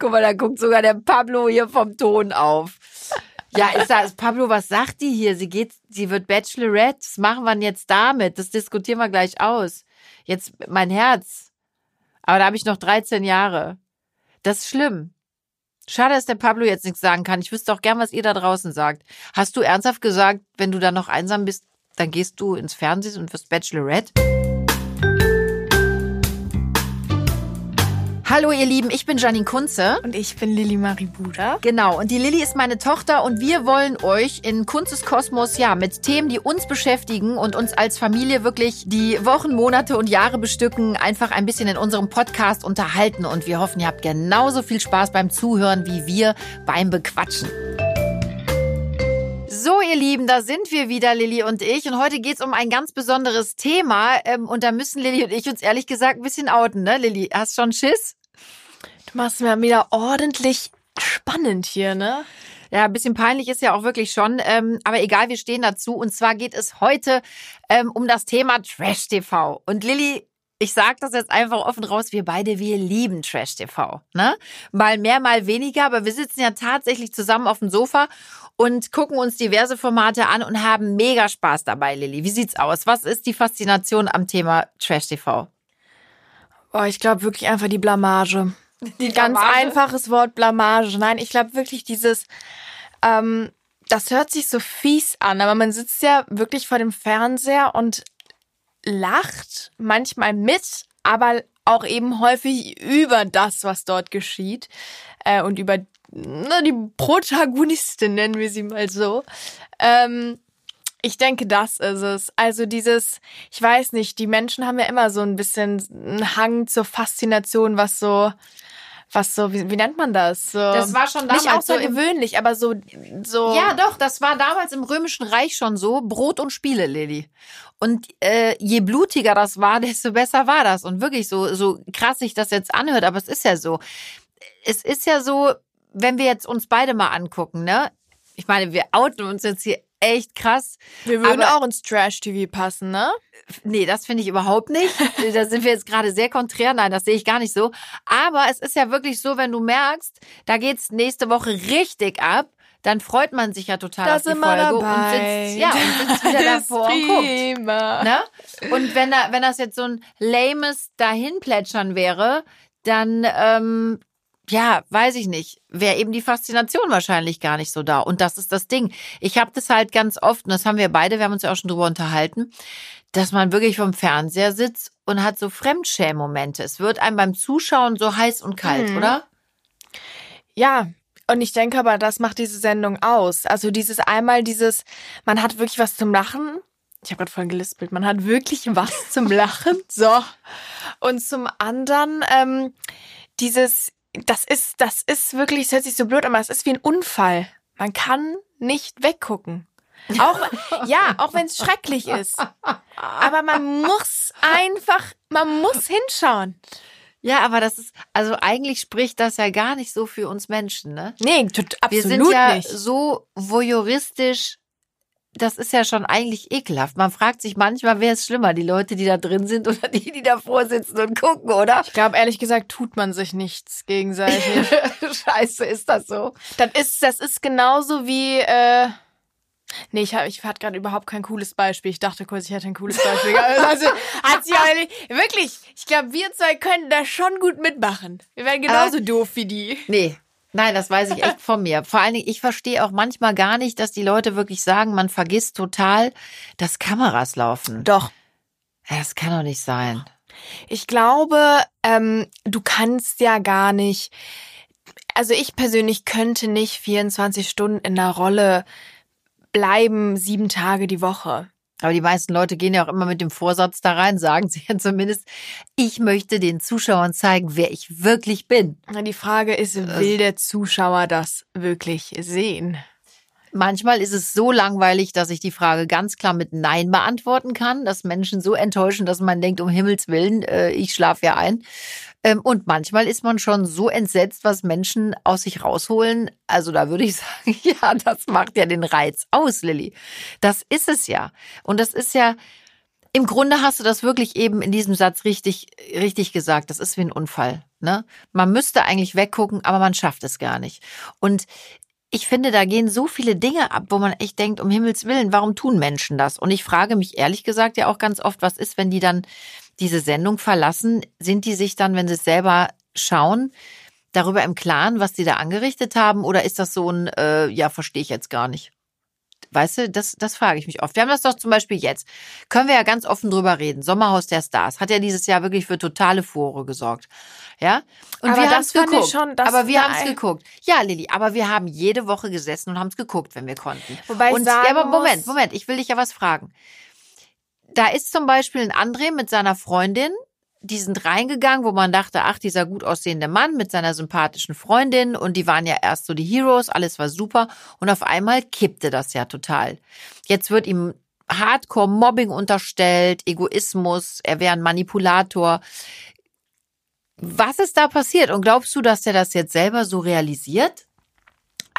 Guck mal, da guckt sogar der Pablo hier vom Ton auf. Ja, ist das, Pablo, was sagt die hier? Sie geht, sie wird Bachelorette. Was machen wir denn jetzt damit? Das diskutieren wir gleich aus. Jetzt mein Herz. Aber da habe ich noch 13 Jahre. Das ist schlimm. Schade, dass der Pablo jetzt nichts sagen kann. Ich wüsste auch gern, was ihr da draußen sagt. Hast du ernsthaft gesagt, wenn du dann noch einsam bist, dann gehst du ins Fernsehen und wirst Bachelorette? Hallo ihr Lieben, ich bin Janine Kunze. Und ich bin Lilly Marie Buda. Genau, und die Lilly ist meine Tochter und wir wollen euch in Kunzes Kosmos ja mit Themen, die uns beschäftigen und uns als Familie wirklich die Wochen, Monate und Jahre bestücken, einfach ein bisschen in unserem Podcast unterhalten und wir hoffen, ihr habt genauso viel Spaß beim Zuhören wie wir beim Bequatschen. So, ihr Lieben, da sind wir wieder, Lilly und ich. Und heute geht's um ein ganz besonderes Thema. Ähm, und da müssen Lilly und ich uns ehrlich gesagt ein bisschen outen, ne? Lilly, hast schon Schiss? Du machst mir wieder ordentlich spannend hier, ne? Ja, ein bisschen peinlich ist ja auch wirklich schon. Ähm, aber egal, wir stehen dazu. Und zwar geht es heute ähm, um das Thema Trash TV. Und Lilly, ich sag das jetzt einfach offen raus, wir beide, wir lieben Trash TV. Ne? Mal mehr, mal weniger, aber wir sitzen ja tatsächlich zusammen auf dem Sofa und gucken uns diverse Formate an und haben mega Spaß dabei, Lilly. Wie sieht's aus? Was ist die Faszination am Thema Trash TV? Oh, ich glaube wirklich einfach die Blamage. Die Ganz Blamage? einfaches Wort Blamage. Nein, ich glaube wirklich dieses, ähm, das hört sich so fies an, aber man sitzt ja wirklich vor dem Fernseher und lacht manchmal mit, aber auch eben häufig über das, was dort geschieht äh, und über na, die Protagonistin, nennen wir sie mal so. Ähm, ich denke, das ist es. Also dieses, ich weiß nicht, die Menschen haben ja immer so ein bisschen einen Hang zur Faszination, was so, was so, wie, wie nennt man das? So, Das war schon nicht damals so außergewöhnlich, aber so, so. Ja, doch, das war damals im Römischen Reich schon so. Brot und Spiele, Lilly. Und äh, je blutiger das war, desto besser war das. Und wirklich so, so krass sich das jetzt anhört, aber es ist ja so. Es ist ja so, wenn wir jetzt uns beide mal angucken, ne? Ich meine, wir outen uns jetzt hier echt krass. Wir würden aber- auch ins Trash-TV passen, ne? Nee, das finde ich überhaupt nicht. Da sind wir jetzt gerade sehr konträr. Nein, das sehe ich gar nicht so. Aber es ist ja wirklich so, wenn du merkst, da geht's nächste Woche richtig ab, dann freut man sich ja total Da auf die Folge und sitzt, ja, und sitzt wieder davor und guckt. Ne? Und wenn, da, wenn das jetzt so ein lames Dahinplätschern wäre, dann, ähm, ja, weiß ich nicht, wäre eben die Faszination wahrscheinlich gar nicht so da. Und das ist das Ding. Ich habe das halt ganz oft, und das haben wir beide, wir haben uns ja auch schon drüber unterhalten, dass man wirklich vom Fernseher sitzt und hat so Fremdschämen-Momente. Es wird einem beim Zuschauen so heiß und kalt, Mhm. oder? Ja, und ich denke aber, das macht diese Sendung aus. Also dieses einmal dieses, man hat wirklich was zum Lachen. Ich habe gerade voll gelispelt. Man hat wirklich was zum Lachen. So. Und zum anderen ähm, dieses, das ist, das ist wirklich, es hört sich so blöd an, aber es ist wie ein Unfall. Man kann nicht weggucken. Auch, ja, auch wenn es schrecklich ist. Aber man muss einfach, man muss hinschauen. Ja, aber das ist, also eigentlich spricht das ja gar nicht so für uns Menschen, ne? Nee, tot, Wir absolut sind ja nicht. so voyeuristisch. Das ist ja schon eigentlich ekelhaft. Man fragt sich manchmal, wer ist schlimmer, die Leute, die da drin sind oder die, die davor sitzen und gucken, oder? Ich glaube, ehrlich gesagt, tut man sich nichts gegenseitig. Scheiße, ist das so? das ist, das ist genauso wie, äh, nee, ich, hab, ich hatte gerade überhaupt kein cooles Beispiel. Ich dachte kurz, ich hätte ein cooles Beispiel. also, hat sie aber nicht, wirklich, ich glaube, wir zwei können da schon gut mitmachen. Wir werden genauso doof wie die. Nee. Nein, das weiß ich echt von mir. Vor allen Dingen, ich verstehe auch manchmal gar nicht, dass die Leute wirklich sagen, man vergisst total, dass Kameras laufen. Doch. Das kann doch nicht sein. Ich glaube, ähm, du kannst ja gar nicht. Also ich persönlich könnte nicht 24 Stunden in einer Rolle bleiben, sieben Tage die Woche. Aber die meisten Leute gehen ja auch immer mit dem Vorsatz da rein, sagen sie ja zumindest, ich möchte den Zuschauern zeigen, wer ich wirklich bin. Die Frage ist, will der Zuschauer das wirklich sehen? Manchmal ist es so langweilig, dass ich die Frage ganz klar mit Nein beantworten kann, dass Menschen so enttäuschen, dass man denkt, um Himmels Willen, äh, ich schlafe ja ein. Ähm, und manchmal ist man schon so entsetzt, was Menschen aus sich rausholen. Also da würde ich sagen, ja, das macht ja den Reiz aus, Lilly. Das ist es ja. Und das ist ja, im Grunde hast du das wirklich eben in diesem Satz richtig, richtig gesagt. Das ist wie ein Unfall. Ne? Man müsste eigentlich weggucken, aber man schafft es gar nicht. Und ich finde, da gehen so viele Dinge ab, wo man echt denkt, um Himmels Willen, warum tun Menschen das? Und ich frage mich ehrlich gesagt ja auch ganz oft, was ist, wenn die dann diese Sendung verlassen? Sind die sich dann, wenn sie es selber schauen, darüber im Klaren, was die da angerichtet haben? Oder ist das so ein, äh, ja, verstehe ich jetzt gar nicht? Weißt du, das, das frage ich mich oft. Wir haben das doch zum Beispiel jetzt. Können wir ja ganz offen drüber reden. Sommerhaus der Stars hat ja dieses Jahr wirklich für totale Furore gesorgt. Ja? Und Aber wir haben es geguckt. schon, aber wir haben es geguckt. Ja, Lilly, aber wir haben jede Woche gesessen und haben es geguckt, wenn wir konnten. Wobei ich und, sagen ja, aber Moment, Moment, ich will dich ja was fragen. Da ist zum Beispiel ein André mit seiner Freundin, die sind reingegangen, wo man dachte, ach, dieser gut aussehende Mann mit seiner sympathischen Freundin und die waren ja erst so die Heroes, alles war super und auf einmal kippte das ja total. Jetzt wird ihm Hardcore-Mobbing unterstellt, Egoismus, er wäre ein Manipulator. Was ist da passiert und glaubst du, dass der das jetzt selber so realisiert?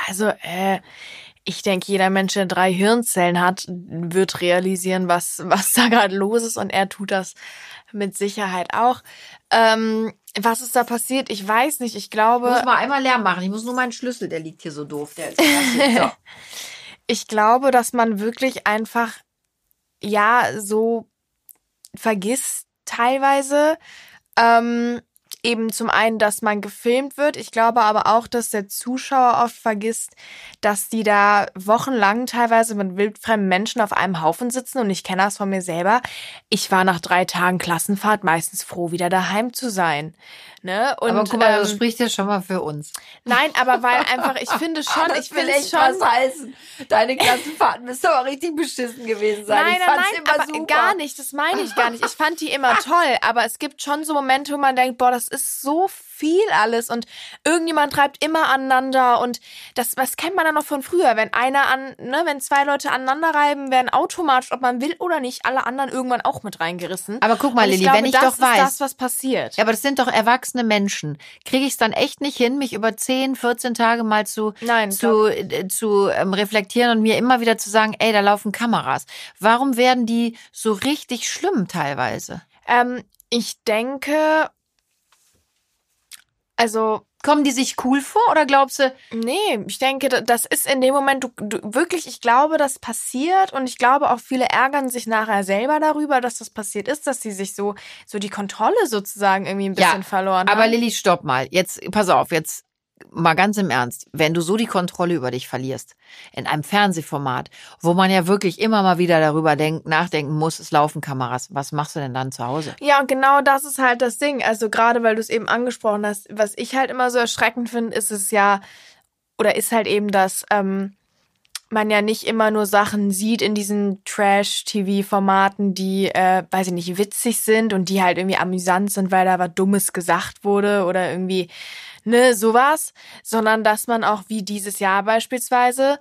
Also, äh, ich denke, jeder Mensch, der drei Hirnzellen hat, wird realisieren, was, was da gerade los ist. Und er tut das mit Sicherheit auch. Ähm, was ist da passiert? Ich weiß nicht. Ich Ich glaube, muss mal einmal Lärm machen. Ich muss nur meinen Schlüssel, der liegt hier so doof. Der ist so. ich glaube, dass man wirklich einfach, ja, so vergisst teilweise, ähm, eben zum einen, dass man gefilmt wird. Ich glaube aber auch, dass der Zuschauer oft vergisst, dass die da wochenlang teilweise mit wildfremden Menschen auf einem Haufen sitzen. Und ich kenne das von mir selber. Ich war nach drei Tagen Klassenfahrt meistens froh, wieder daheim zu sein. Ne? Und, Aber guck mal, das ähm, spricht ja schon mal für uns. nein, aber weil einfach, ich finde schon, Ah, ich finde es schon. heißen. Deine Klassenfahrten müssen aber richtig beschissen gewesen sein. Nein, ich nein, nein, immer aber super. gar nicht. Das meine ich gar nicht. Ich fand die immer toll, aber es gibt schon so Momente, wo man denkt, boah, das ist so viel alles und irgendjemand treibt immer aneinander und das, was kennt man dann noch von früher, wenn einer an, ne, wenn zwei Leute aneinander reiben, werden automatisch, ob man will oder nicht, alle anderen irgendwann auch mit reingerissen. Aber guck mal, Lilly, glaube, wenn ich das doch ist weiß- das, was passiert. Ja, aber das sind doch erwachsene Menschen. Kriege ich es dann echt nicht hin, mich über 10, 14 Tage mal zu, Nein, zu, äh, zu ähm, reflektieren und mir immer wieder zu sagen, ey, da laufen Kameras. Warum werden die so richtig schlimm teilweise? Ähm, ich denke, also Kommen die sich cool vor oder glaubst du, Nee, ich denke, da- das ist in dem Moment, du, du, wirklich, ich glaube, das passiert und ich glaube auch viele ärgern sich nachher selber darüber, dass das passiert ist, dass sie sich so, so die Kontrolle sozusagen irgendwie ein bisschen verloren Aber haben. Lilly, stopp mal. Jetzt, pass auf, jetzt mal ganz im Ernst. Wenn du so die Kontrolle über dich verlierst, in einem Fernsehformat, wo man ja wirklich immer mal wieder darüber denk, nachdenken muss, es laufen Kameras, was machst du denn dann zu Hause? Ja, und genau das ist halt das Ding. Also gerade weil du es eben angesprochen hast, was ich halt immer so erschreckend finde, ist es ja, oder ist halt eben, dass ähm, man ja nicht immer nur Sachen sieht in diesen Trash-TV-Formaten, die, äh, weiß ich nicht, witzig sind und die halt irgendwie amüsant sind, weil da was Dummes gesagt wurde oder irgendwie, ne, sowas, sondern dass man auch wie dieses Jahr beispielsweise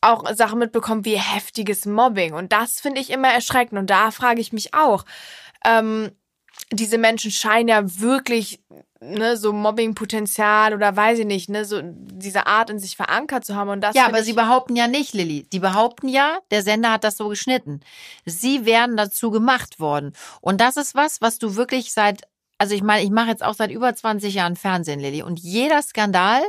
auch Sachen mitbekommt wie heftiges Mobbing. Und das finde ich immer erschreckend. Und da frage ich mich auch, ähm, diese Menschen scheinen ja wirklich ne, so Mobbingpotenzial oder weiß ich nicht, ne, so diese Art in sich verankert zu haben. Und das Ja, aber sie behaupten ja nicht, Lilly. Die behaupten ja, der Sender hat das so geschnitten. Sie wären dazu gemacht worden. Und das ist was, was du wirklich seit, also ich meine, ich mache jetzt auch seit über 20 Jahren Fernsehen, Lilly. Und jeder Skandal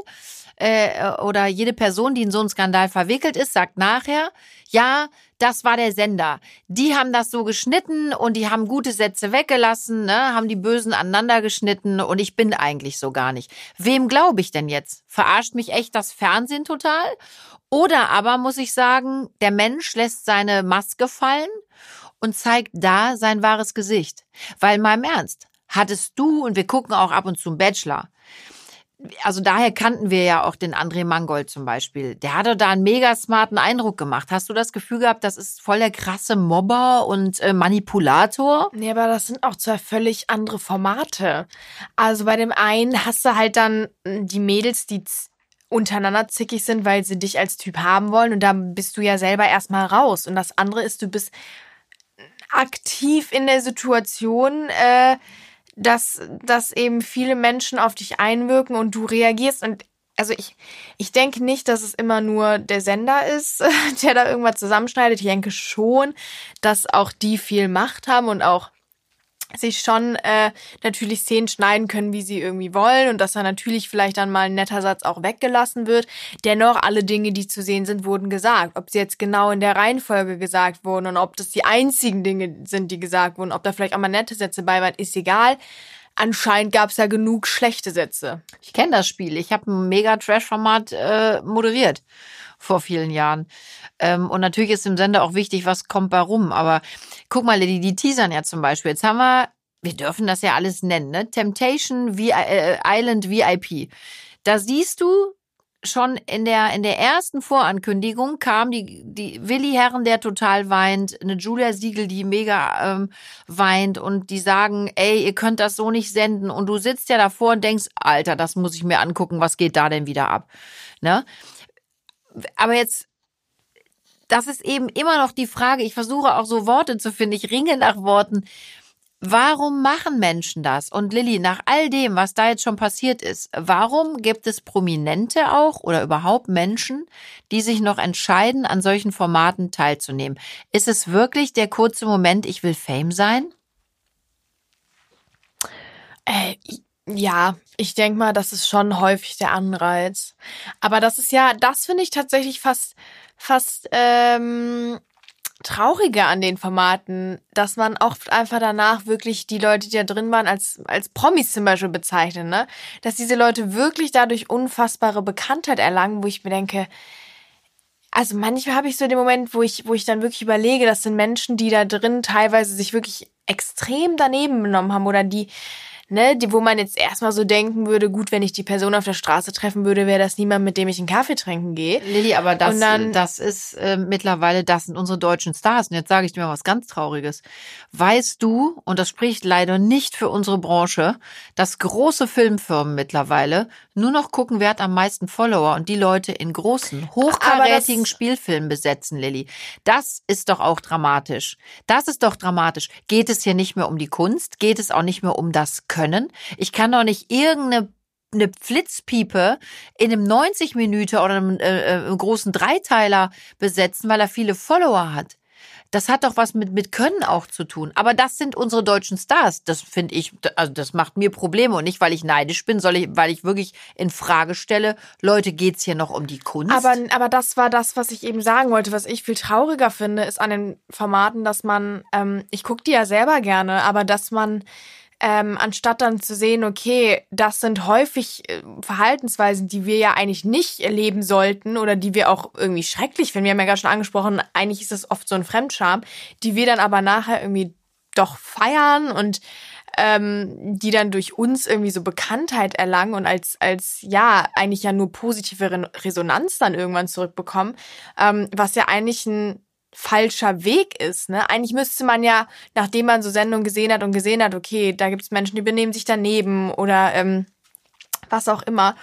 äh, oder jede Person, die in so einen Skandal verwickelt ist, sagt nachher, ja, das war der Sender. Die haben das so geschnitten und die haben gute Sätze weggelassen, ne, haben die Bösen aneinander geschnitten und ich bin eigentlich so gar nicht. Wem glaube ich denn jetzt? Verarscht mich echt das Fernsehen total? Oder aber muss ich sagen, der Mensch lässt seine Maske fallen und zeigt da sein wahres Gesicht. Weil mal im Ernst, hattest du, und wir gucken auch ab und zu einen Bachelor, also daher kannten wir ja auch den André Mangold zum Beispiel. Der hatte da einen mega smarten Eindruck gemacht. Hast du das Gefühl gehabt, das ist voll der krasse Mobber und äh, Manipulator? Nee, aber das sind auch zwei völlig andere Formate. Also bei dem einen hast du halt dann die Mädels, die untereinander zickig sind, weil sie dich als Typ haben wollen und dann bist du ja selber erstmal raus. Und das andere ist, du bist aktiv in der Situation, äh, dass, dass eben viele Menschen auf dich einwirken und du reagierst und also ich, ich denke nicht, dass es immer nur der Sender ist, der da irgendwas zusammenschneidet. Ich denke schon, dass auch die viel Macht haben und auch sich schon äh, natürlich Szenen schneiden können, wie sie irgendwie wollen und dass da natürlich vielleicht dann mal ein netter Satz auch weggelassen wird. Dennoch, alle Dinge, die zu sehen sind, wurden gesagt. Ob sie jetzt genau in der Reihenfolge gesagt wurden und ob das die einzigen Dinge sind, die gesagt wurden, ob da vielleicht auch mal nette Sätze bei waren, ist egal. Anscheinend gab es ja genug schlechte Sätze. Ich kenne das Spiel. Ich habe ein mega Trash-Format äh, moderiert vor vielen Jahren. Ähm, und natürlich ist im Sender auch wichtig, was kommt bei rum. Aber guck mal, die, die teasern ja zum Beispiel. Jetzt haben wir, wir dürfen das ja alles nennen, ne? Temptation v äh, Island VIP. Da siehst du schon in der, in der ersten Vorankündigung kam die, die Willi Herren, der total weint, eine Julia Siegel, die mega ähm, weint und die sagen, ey, ihr könnt das so nicht senden und du sitzt ja davor und denkst, Alter, das muss ich mir angucken, was geht da denn wieder ab? Ne? Aber jetzt, das ist eben immer noch die Frage. Ich versuche auch so Worte zu finden. Ich ringe nach Worten. Warum machen Menschen das? Und Lilly, nach all dem, was da jetzt schon passiert ist, warum gibt es Prominente auch oder überhaupt Menschen, die sich noch entscheiden, an solchen Formaten teilzunehmen? Ist es wirklich der kurze Moment, ich will Fame sein? Äh, ja, ich denke mal, das ist schon häufig der Anreiz. Aber das ist ja, das finde ich tatsächlich fast, fast ähm, trauriger an den Formaten, dass man oft einfach danach wirklich die Leute, die da drin waren, als, als Promis zum Beispiel bezeichnet, ne? Dass diese Leute wirklich dadurch unfassbare Bekanntheit erlangen, wo ich mir denke, also manchmal habe ich so den Moment, wo ich, wo ich dann wirklich überlege, das sind Menschen, die da drin teilweise sich wirklich extrem daneben benommen haben oder die ne, die, wo man jetzt erstmal so denken würde, gut, wenn ich die Person auf der Straße treffen würde, wäre das niemand, mit dem ich einen Kaffee trinken gehe. Lilly, aber das, dann, das ist äh, mittlerweile, das sind unsere deutschen Stars. Und jetzt sage ich dir mal was ganz Trauriges. Weißt du, und das spricht leider nicht für unsere Branche, dass große Filmfirmen mittlerweile nur noch gucken, wer hat am meisten Follower und die Leute in großen, hochkarätigen Spielfilmen besetzen, Lilly. Das ist doch auch dramatisch. Das ist doch dramatisch. Geht es hier nicht mehr um die Kunst? Geht es auch nicht mehr um das Können? Können. Ich kann doch nicht irgendeine eine Flitzpiepe in einem 90 Minuten oder einem, äh, äh, großen Dreiteiler besetzen, weil er viele Follower hat. Das hat doch was mit, mit Können auch zu tun. Aber das sind unsere deutschen Stars. Das finde ich, also das macht mir Probleme und nicht, weil ich neidisch bin, sondern weil ich wirklich in Frage stelle, Leute, geht's hier noch um die Kunst? Aber, aber das war das, was ich eben sagen wollte. Was ich viel trauriger finde, ist an den Formaten, dass man, ähm, ich gucke die ja selber gerne, aber dass man ähm, anstatt dann zu sehen, okay, das sind häufig äh, Verhaltensweisen, die wir ja eigentlich nicht erleben sollten oder die wir auch irgendwie schrecklich finden. Wir haben ja gerade schon angesprochen, eigentlich ist das oft so ein Fremdscham, die wir dann aber nachher irgendwie doch feiern und ähm, die dann durch uns irgendwie so Bekanntheit erlangen und als, als ja, eigentlich ja nur positive Resonanz dann irgendwann zurückbekommen, ähm, was ja eigentlich ein falscher Weg ist. Ne? Eigentlich müsste man ja, nachdem man so Sendungen gesehen hat und gesehen hat, okay, da gibt es Menschen, die benehmen sich daneben oder ähm, was auch immer,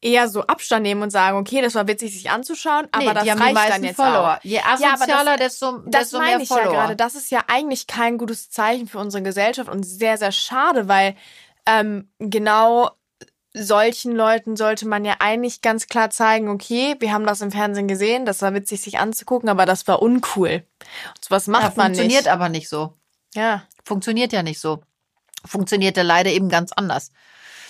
eher so Abstand nehmen und sagen, okay, das war witzig, sich anzuschauen, aber nee, das reicht dann jetzt Follower. Auch. Je asozialer, ja, das, desto, das desto mehr ich Follower. Ja gerade. Das ist ja eigentlich kein gutes Zeichen für unsere Gesellschaft und sehr, sehr schade, weil ähm, genau solchen Leuten sollte man ja eigentlich ganz klar zeigen, okay, wir haben das im Fernsehen gesehen, das war witzig sich anzugucken, aber das war uncool. Und sowas macht ja, man nicht. Funktioniert aber nicht so. Ja. Funktioniert ja nicht so. Funktionierte leider eben ganz anders.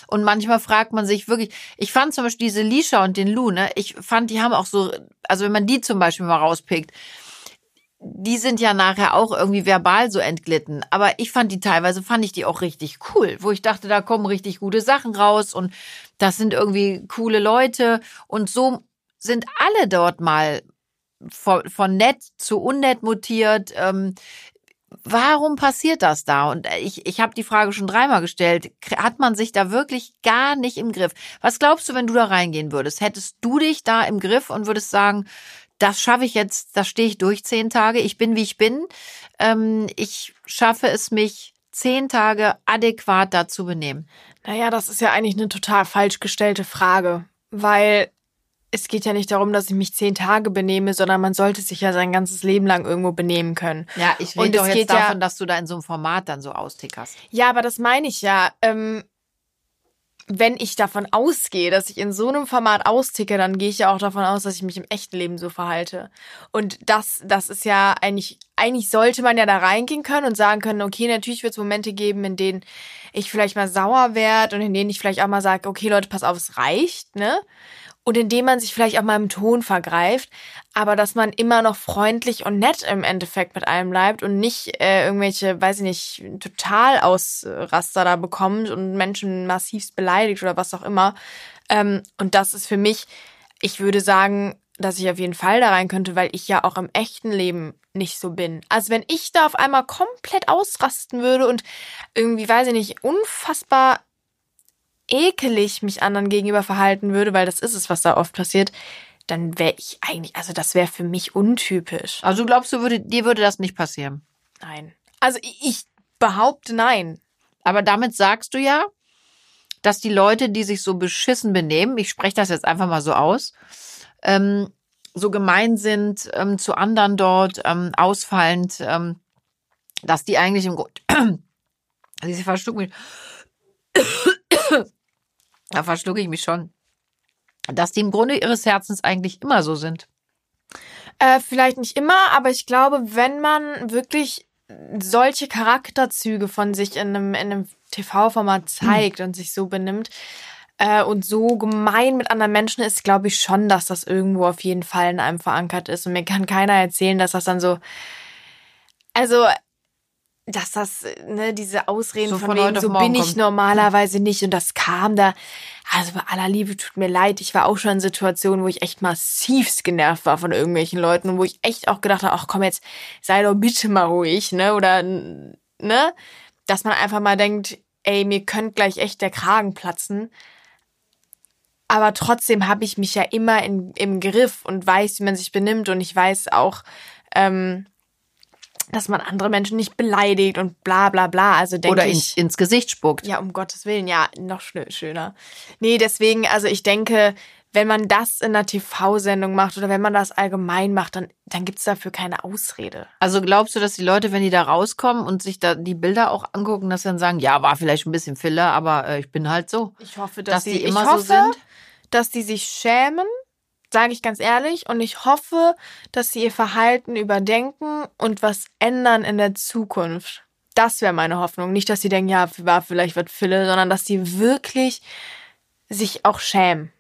Und manchmal fragt man sich wirklich, ich fand zum Beispiel diese Lisha und den Lou, ne, ich fand, die haben auch so, also wenn man die zum Beispiel mal rauspickt, die sind ja nachher auch irgendwie verbal so entglitten. Aber ich fand die teilweise, fand ich die auch richtig cool, wo ich dachte, da kommen richtig gute Sachen raus und das sind irgendwie coole Leute. Und so sind alle dort mal von, von nett zu unnett mutiert. Ähm, warum passiert das da? Und ich, ich habe die Frage schon dreimal gestellt. Hat man sich da wirklich gar nicht im Griff? Was glaubst du, wenn du da reingehen würdest? Hättest du dich da im Griff und würdest sagen, das schaffe ich jetzt, da stehe ich durch zehn Tage, ich bin wie ich bin. Ähm, ich schaffe es mich zehn Tage adäquat dazu benehmen. Naja, das ist ja eigentlich eine total falsch gestellte Frage, weil es geht ja nicht darum, dass ich mich zehn Tage benehme, sondern man sollte sich ja sein ganzes Leben lang irgendwo benehmen können. Ja, ich rede doch jetzt davon, ja, dass du da in so einem Format dann so austickerst. Ja, aber das meine ich ja. Ähm, wenn ich davon ausgehe, dass ich in so einem Format austicke, dann gehe ich ja auch davon aus, dass ich mich im echten Leben so verhalte. Und das, das ist ja eigentlich eigentlich sollte man ja da reingehen können und sagen können, okay, natürlich wird es Momente geben, in denen ich vielleicht mal sauer werde und in denen ich vielleicht auch mal sage, okay, Leute, pass auf, es reicht, ne? Und indem man sich vielleicht auch mal im Ton vergreift, aber dass man immer noch freundlich und nett im Endeffekt mit einem bleibt und nicht äh, irgendwelche, weiß ich nicht, total Ausraster da bekommt und Menschen massivst beleidigt oder was auch immer. Ähm, und das ist für mich, ich würde sagen, dass ich auf jeden Fall da rein könnte, weil ich ja auch im echten Leben nicht so bin. Also wenn ich da auf einmal komplett ausrasten würde und irgendwie, weiß ich nicht, unfassbar ekelig mich anderen gegenüber verhalten würde, weil das ist es, was da oft passiert, dann wäre ich eigentlich, also das wäre für mich untypisch. Also glaubst du, würde, dir würde das nicht passieren? Nein. Also ich behaupte nein. Aber damit sagst du ja, dass die Leute, die sich so beschissen benehmen, ich spreche das jetzt einfach mal so aus, ähm, so gemein sind ähm, zu anderen dort, ähm, ausfallend, ähm, dass die eigentlich im Grunde, sie mich, da verschlucke ich mich schon, dass die im Grunde ihres Herzens eigentlich immer so sind. Äh, vielleicht nicht immer, aber ich glaube, wenn man wirklich solche Charakterzüge von sich in einem, in einem TV-Format zeigt hm. und sich so benimmt äh, und so gemein mit anderen Menschen ist, glaube ich schon, dass das irgendwo auf jeden Fall in einem verankert ist. Und mir kann keiner erzählen, dass das dann so. Also, dass das, ne, diese Ausreden so von, von wegen, so bin ich kommt. normalerweise nicht und das kam da. Also bei aller Liebe tut mir leid, ich war auch schon in Situationen, wo ich echt massivst genervt war von irgendwelchen Leuten und wo ich echt auch gedacht habe, ach komm jetzt, sei doch bitte mal ruhig, ne, oder, ne, dass man einfach mal denkt, ey, mir könnte gleich echt der Kragen platzen. Aber trotzdem habe ich mich ja immer in, im Griff und weiß, wie man sich benimmt und ich weiß auch, ähm, dass man andere Menschen nicht beleidigt und bla bla bla. Also denke Oder in, ich, ins Gesicht spuckt. Ja, um Gottes Willen, ja, noch schöner. Nee, deswegen, also ich denke, wenn man das in einer TV-Sendung macht oder wenn man das allgemein macht, dann, dann gibt's dafür keine Ausrede. Also glaubst du, dass die Leute, wenn die da rauskommen und sich da die Bilder auch angucken, dass sie dann sagen, ja, war vielleicht ein bisschen Filler, aber äh, ich bin halt so. Ich hoffe, dass, dass die immer hoffe, so sind. Dass die sich schämen sage ich ganz ehrlich. Und ich hoffe, dass sie ihr Verhalten überdenken und was ändern in der Zukunft. Das wäre meine Hoffnung. Nicht, dass sie denken, ja, vielleicht was Fille, sondern dass sie wirklich sich auch schämen.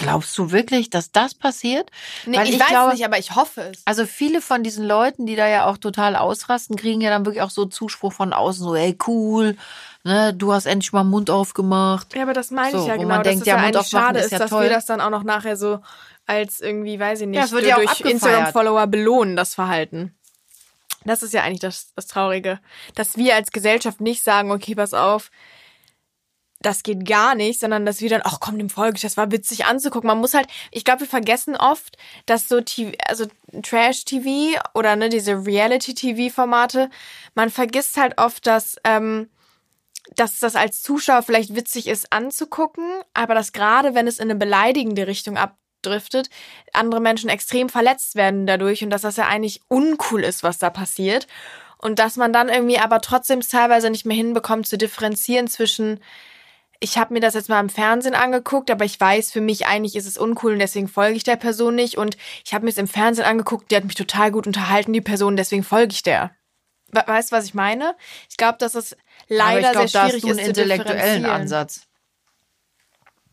Glaubst du wirklich, dass das passiert? Nee, Weil ich, ich weiß glaube, nicht, aber ich hoffe es. Also viele von diesen Leuten, die da ja auch total ausrasten, kriegen ja dann wirklich auch so Zuspruch von außen, so, ey, cool, ne, du hast endlich mal Mund aufgemacht. Ja, aber das meine so, ich ja genau. Man denkt, ja, Mund aufmachen schade ist, ja dass toll. wir das dann auch noch nachher so als irgendwie, weiß ich nicht, ja, wird ja durch Instagram-Follower belohnen, das Verhalten. Das ist ja eigentlich das, das Traurige. Dass wir als Gesellschaft nicht sagen, okay, pass auf, das geht gar nicht, sondern dass wir dann, ach komm, dem folge ich, das war witzig anzugucken. Man muss halt, ich glaube, wir vergessen oft, dass so TV, also Trash-TV oder ne, diese Reality-TV-Formate, man vergisst halt oft, dass, ähm, dass das als Zuschauer vielleicht witzig ist anzugucken, aber dass gerade wenn es in eine beleidigende Richtung abdriftet, andere Menschen extrem verletzt werden dadurch und dass das ja eigentlich uncool ist, was da passiert. Und dass man dann irgendwie aber trotzdem teilweise nicht mehr hinbekommt zu differenzieren zwischen ich habe mir das jetzt mal im Fernsehen angeguckt, aber ich weiß, für mich eigentlich ist es uncool und deswegen folge ich der Person nicht. Und ich habe mir es im Fernsehen angeguckt, die hat mich total gut unterhalten, die Person, deswegen folge ich der. Weißt du, was ich meine? Ich glaube, dass es leider glaub, sehr schwierig da hast du einen intellektuellen Ansatz.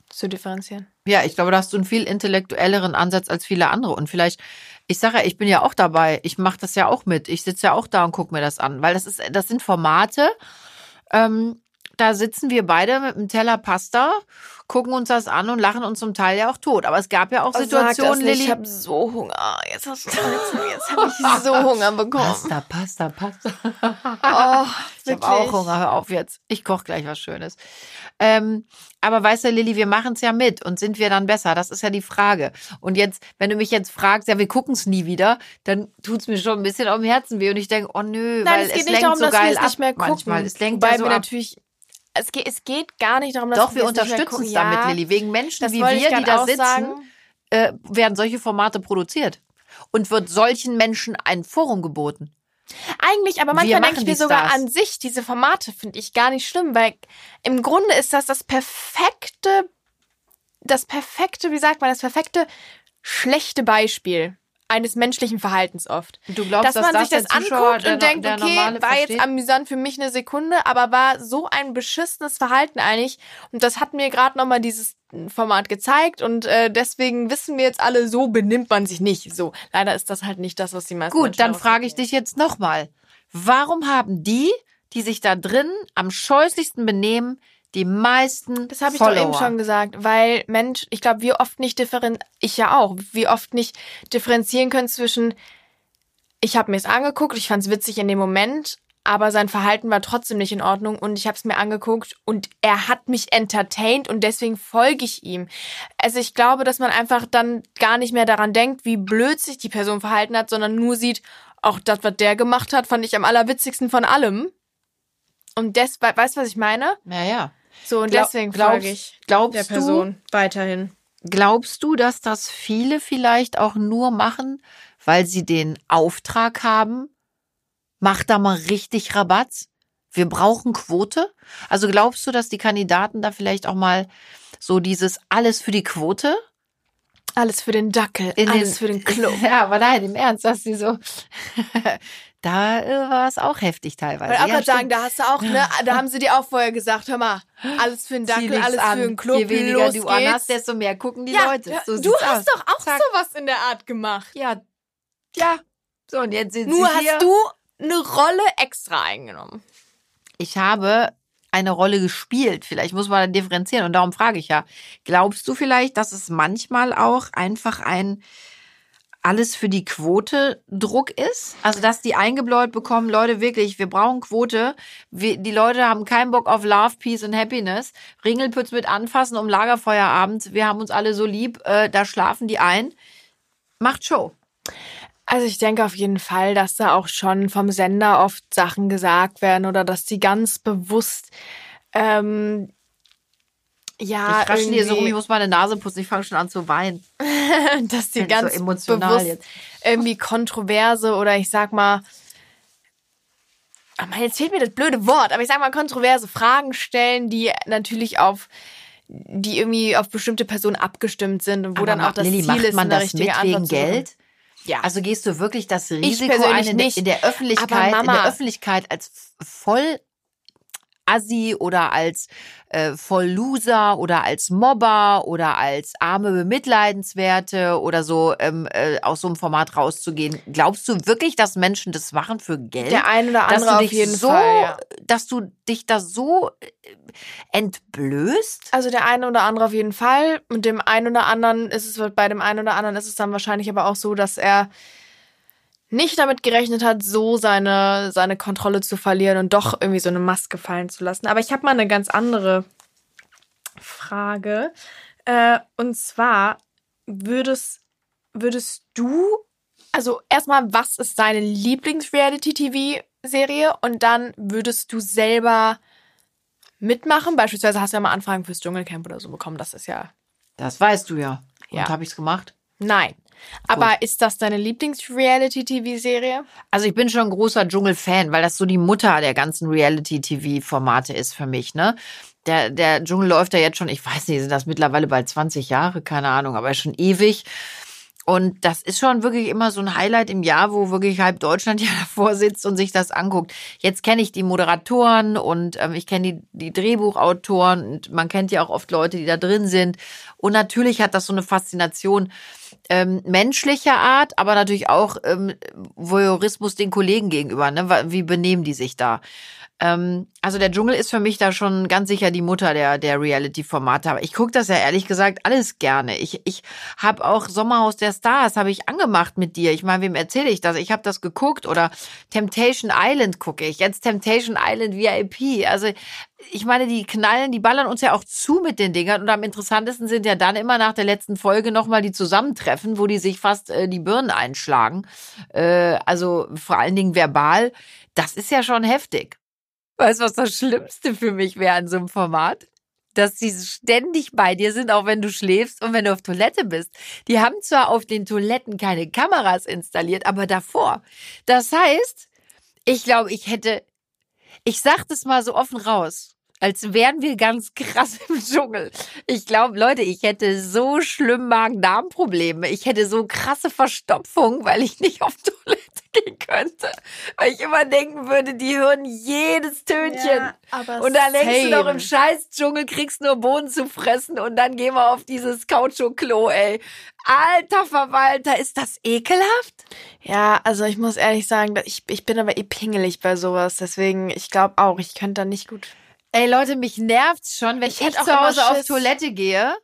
Zu differenzieren. Ja, ich glaube, da hast du einen viel intellektuelleren Ansatz als viele andere. Und vielleicht, ich sage ja, ich bin ja auch dabei. Ich mache das ja auch mit. Ich sitze ja auch da und gucke mir das an. Weil das ist, das sind Formate, ähm, da sitzen wir beide mit einem Teller Pasta, gucken uns das an und lachen uns zum Teil ja auch tot. Aber es gab ja auch oh, Situationen, Lilly. Ich habe so Hunger. Jetzt, hast du, jetzt, jetzt habe ich so Hunger bekommen. Pasta, Pasta, Pasta. Oh, ich habe auch Hunger. Hör auf jetzt. Ich koche gleich was Schönes. Ähm, aber weißt du, Lilly, wir machen es ja mit und sind wir dann besser? Das ist ja die Frage. Und jetzt, wenn du mich jetzt fragst, ja, wir gucken es nie wieder, dann tut es mir schon ein bisschen auf dem Herzen weh und ich denke, oh nö, Nein, weil es, geht es nicht lenkt darum, so geil ab. Nicht mehr gucken. Manchmal, es lenkt Wobei ja so wir ab. natürlich es geht, es geht gar nicht darum, dass Doch, wir, wir unterstützen es damit, ja, Lilly. Wegen Menschen wie wir, die da sitzen, äh, werden solche Formate produziert. Und wird solchen Menschen ein Forum geboten. Eigentlich, aber manchmal denke ich mir sogar an sich, diese Formate finde ich gar nicht schlimm, weil im Grunde ist das das perfekte, das perfekte, wie sagt man, das perfekte schlechte Beispiel. Eines menschlichen Verhaltens oft. Du glaubst, dass man dass sich das der Zuschauer, anguckt der, und denkt, der okay, war versteht? jetzt amüsant für mich eine Sekunde, aber war so ein beschissenes Verhalten eigentlich. Und das hat mir gerade nochmal dieses Format gezeigt und äh, deswegen wissen wir jetzt alle, so benimmt man sich nicht. So, leider ist das halt nicht das, was die meisten Gut, Menschen dann frage ich dich jetzt nochmal. Warum haben die, die sich da drin am scheußlichsten benehmen, die meisten Das habe ich Follower? doch eben schon gesagt, weil Mensch, ich glaube, wir oft nicht differenzieren, ich ja auch, wir oft nicht differenzieren können zwischen, ich habe mir es angeguckt, ich fand es witzig in dem Moment, aber sein Verhalten war trotzdem nicht in Ordnung und ich habe es mir angeguckt und er hat mich entertained und deswegen folge ich ihm. Also ich glaube, dass man einfach dann gar nicht mehr daran denkt, wie blöd sich die Person verhalten hat, sondern nur sieht, auch das, was der gemacht hat, fand ich am allerwitzigsten von allem. Und des, we- weißt du, was ich meine? Ja, ja. So, und Glaub- deswegen frage ich glaubst der du- Person weiterhin. Glaubst du, dass das viele vielleicht auch nur machen, weil sie den Auftrag haben? Mach da mal richtig Rabatz. Wir brauchen Quote. Also glaubst du, dass die Kandidaten da vielleicht auch mal so dieses alles für die Quote Alles für den Dackel, in alles für den Club. Ja, aber nein, im Ernst, dass sie so. Da äh, war es auch heftig teilweise. Auch Ja, sagen, da hast du auch, ne, da haben sie dir auch vorher gesagt, hör mal, alles für den Dackel, alles an. für den Club, Je weniger los du geht's. anhast, desto mehr gucken die ja, Leute. So du hast aus. doch auch Zack. sowas in der Art gemacht. Ja, ja. So, und jetzt sind Nur sie hier. hast du eine Rolle extra eingenommen. ich habe eine Rolle gespielt. Vielleicht muss man differenzieren. Und darum frage ich ja, glaubst du vielleicht, dass es manchmal auch einfach ein alles für die Quote Druck ist? Also, dass die eingebläut bekommen, Leute, wirklich, wir brauchen Quote. Wir, die Leute haben keinen Bock auf Love, Peace and Happiness. Ringelpütz mit anfassen um Lagerfeuerabend. Wir haben uns alle so lieb. Äh, da schlafen die ein. Macht Show. Also ich denke auf jeden Fall, dass da auch schon vom Sender oft Sachen gesagt werden oder dass die ganz bewusst ähm, ja ich raschel hier so rum, ich muss meine Nase putzen. Ich fange schon an zu weinen. dass die Bin so ganz emotional bewusst jetzt. irgendwie kontroverse oder ich sag mal, Ah, Mann, jetzt fehlt mir das blöde Wort, aber ich sag mal kontroverse Fragen stellen, die natürlich auf die irgendwie auf bestimmte Personen abgestimmt sind und wo dann Aber auch das Lilly, Ziel macht ist, man eine das richtige mit Antwort wegen. Geld? Ja. Also gehst du wirklich das Risiko ein, in, der- nicht. in der Öffentlichkeit, in der Öffentlichkeit als voll Assi oder als äh, voll Loser oder als Mobber oder als arme Bemitleidenswerte oder so ähm, äh, aus so einem Format rauszugehen. Glaubst du wirklich, dass Menschen das machen für Geld? Der ein oder dass andere auf jeden so, Fall. Ja. dass du dich da so äh, entblößt? Also der eine oder andere auf jeden Fall. Und dem einen oder anderen ist es, bei dem einen oder anderen ist es dann wahrscheinlich aber auch so, dass er nicht damit gerechnet hat, so seine, seine Kontrolle zu verlieren und doch irgendwie so eine Maske fallen zu lassen. Aber ich habe mal eine ganz andere Frage. Äh, und zwar, würdest, würdest du, also erstmal, was ist deine Lieblings-Reality-TV-Serie? Und dann würdest du selber mitmachen? Beispielsweise hast du ja mal Anfragen fürs Dschungelcamp oder so bekommen. Das ist ja. Das weißt du ja. Und Ja. habe ich's gemacht? Nein. Aber ist das deine Lieblings-Reality-TV-Serie? Also ich bin schon ein großer Dschungel-Fan, weil das so die Mutter der ganzen Reality-TV-Formate ist für mich, ne? Der, der Dschungel läuft ja jetzt schon, ich weiß nicht, sind das mittlerweile bald 20 Jahre, keine Ahnung, aber schon ewig. Und das ist schon wirklich immer so ein Highlight im Jahr, wo wirklich halb Deutschland ja davor sitzt und sich das anguckt. Jetzt kenne ich die Moderatoren und ähm, ich kenne die, die Drehbuchautoren und man kennt ja auch oft Leute, die da drin sind. Und natürlich hat das so eine Faszination ähm, menschlicher Art, aber natürlich auch ähm, Voyeurismus den Kollegen gegenüber. Ne? Wie benehmen die sich da? Ähm, also der Dschungel ist für mich da schon ganz sicher die Mutter der, der Reality-Formate. Aber ich gucke das ja ehrlich gesagt alles gerne. Ich, ich habe auch Sommerhaus der Stars, habe ich angemacht mit dir. Ich meine, wem erzähle ich das? Ich habe das geguckt oder Temptation Island gucke ich. Jetzt Temptation Island VIP. Also ich meine, die knallen, die ballern uns ja auch zu mit den Dingern. Und am interessantesten sind ja dann immer nach der letzten Folge nochmal die Zusammentreffen, wo die sich fast äh, die Birnen einschlagen. Äh, also vor allen Dingen verbal. Das ist ja schon heftig. Weißt du, was das Schlimmste für mich wäre an so einem Format? Dass sie ständig bei dir sind, auch wenn du schläfst und wenn du auf Toilette bist. Die haben zwar auf den Toiletten keine Kameras installiert, aber davor. Das heißt, ich glaube, ich hätte, ich sag das mal so offen raus. als wären wir ganz krass im Dschungel. Ich glaube, Leute, ich hätte so schlimm Magen-Darm-Probleme. Ich hätte so krasse Verstopfung, weil ich nicht auf Toilette gehen könnte. Weil ich immer denken würde, die hören jedes Tönchen. Ja, aber und dann denkst du doch, im scheiß Dschungel kriegst nur Boden zu fressen und dann gehen wir auf dieses Kautschuk-Klo, ey. Alter Verwalter, ist das ekelhaft? Ja, also ich muss ehrlich sagen, ich, ich bin aber eh pingelig bei sowas. Deswegen, ich glaube auch, ich könnte da nicht gut. Ey Leute, mich nervt's schon, wenn Ich ich, hätte auch zu Hause auf. Toilette gehe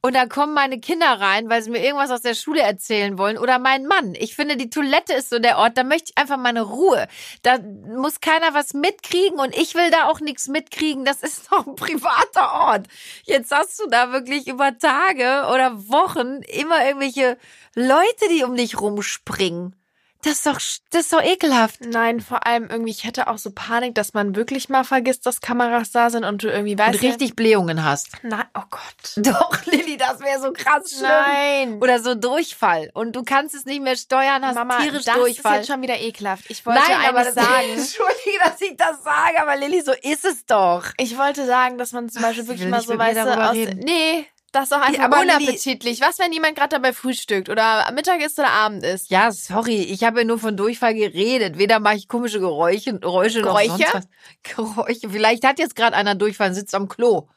und dann kommen meine Kinder rein, weil sie mir irgendwas aus der Schule erzählen wollen oder mein Mann. Ich finde, die Toilette ist so der Ort, da möchte ich einfach meine Ruhe. Da muss keiner was mitkriegen und ich will da auch nichts mitkriegen. Das ist doch ein privater Ort. Jetzt hast du da wirklich über Tage oder Wochen immer irgendwelche Leute, die um dich rumspringen. Das ist doch, das ist doch ekelhaft. Nein, vor allem irgendwie, ich hätte auch so Panik, dass man wirklich mal vergisst, dass Kameras da sind und du irgendwie weißt. Und richtig Blähungen hast. Nein, oh Gott. Doch, Lilly, das wäre so krass schlimm. Nein. Oder so Durchfall. Und du kannst es nicht mehr steuern, hast Mama, tierisch das Durchfall. ist jetzt schon wieder ekelhaft. Ich wollte Nein, aber das, sagen, Entschuldige, dass ich das sage, aber Lilly, so ist es doch. ich wollte sagen, dass man zum Beispiel wirklich mal so darüber aus, reden. nee, das ist doch einfach aber unappetitlich. Was, wenn jemand gerade dabei frühstückt oder Mittag ist oder Abend ist? Ja, sorry, ich habe ja nur von Durchfall geredet. Weder mache ich komische Geräusche, Geräusche noch Geräusche? sonst was. Geräusche. Vielleicht hat jetzt gerade einer Durchfall und sitzt am Klo.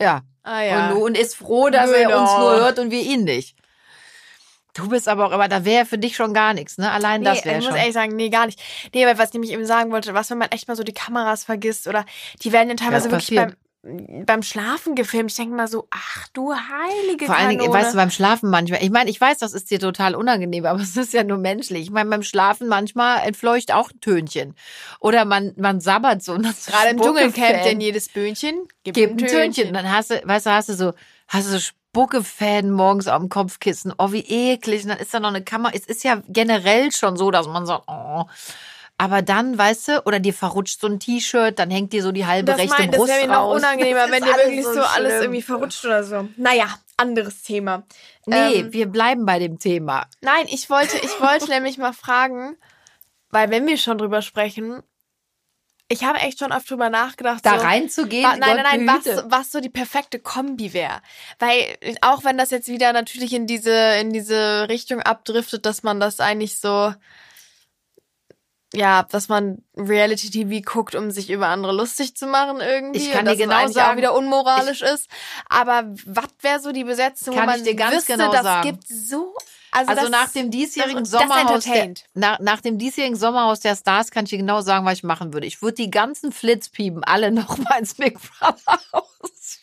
Ja. Ah Und, und ist froh, dass er Genau. uns nur hört und wir ihn nicht. Du bist aber auch, aber da wäre für dich schon gar nichts, ne? Allein Nee, das wäre ich schon. muss ehrlich sagen, nee, gar nicht. Nee, weil was ich nämlich eben sagen wollte, was, wenn man echt mal so die Kameras vergisst oder die werden ja teilweise Was wirklich beim, beim Schlafen gefilmt. Ich denke mal so, ach du heilige Vor allen Dingen, Kanone. weißt du, beim Schlafen manchmal, ich meine, ich weiß, das ist dir total unangenehm, aber es ist ja nur menschlich. Ich meine, beim Schlafen manchmal entfleucht auch ein Tönchen. Oder man, man sabbert so. Und das Gerade im Dschungelcamp, denn jedes Böhnchen gibt, gibt ein Tönchen. Dann hast du, weißt du, hast du so, hast du so Spuckefäden morgens am Kopfkissen. Oh, wie eklig. Und dann ist da noch eine Kamera. Es ist ja generell schon so, dass man sagt, oh. Aber dann, weißt du, oder dir verrutscht so ein T-Shirt, dann hängt dir so die halbe Das, rechte mein, das Brust wäre mir noch unangenehmer, Das wenn dir alles wirklich so, alles schlimm. irgendwie verrutscht oder so. Naja, anderes Thema. Nee, Ähm, wir bleiben bei dem Thema. Nein, ich wollte, ich wollte nämlich mal fragen, weil wenn wir schon drüber sprechen, ich habe echt schon oft drüber nachgedacht. Da so, reinzugehen, Wa- nein, Gott nein, was, was so die perfekte Kombi wäre. Weil, auch wenn das jetzt wieder natürlich in diese, in diese Richtung abdriftet, dass man das eigentlich so, ja, dass man Reality-TV guckt, um sich über andere lustig zu machen irgendwie. Ich kann dir genau sagen- auch wieder unmoralisch ist. Aber was wäre so die Besetzung, wo Kann man ich dir ganz wüsste, genau das sagen. gibt so, also, Also das, nach dem diesjährigen das- das Sommerhaus der, entertaint. nach, nach dem diesjährigen Sommerhaus der Stars kann ich dir genau sagen, was ich machen würde. Ich würde die ganzen Flitzpiepen alle noch mal ins Big Brother Haus.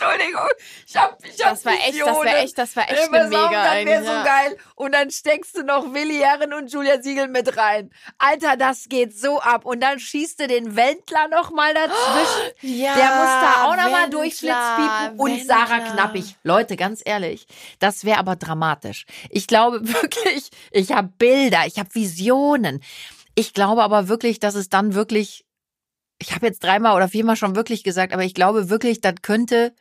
Entschuldigung, ich hab, ich hab Das war echt, das wäre echt, das war echt eine mega das wäre so ja. geil. Und dann steckst du noch Willi Herren und Julia Siegel mit rein. Alter, das geht so ab. Und dann schießt du den Wendler noch mal dazwischen. Ja, Der muss da auch noch mal durchflitzpiepen. Und Sarah. Knappig. Leute, ganz ehrlich, das wäre aber dramatisch. Ich glaube wirklich, ich habe Bilder, ich habe Visionen. Ich glaube aber wirklich, dass es dann wirklich, ich habe jetzt dreimal oder viermal schon wirklich gesagt, aber ich glaube wirklich, das könnte,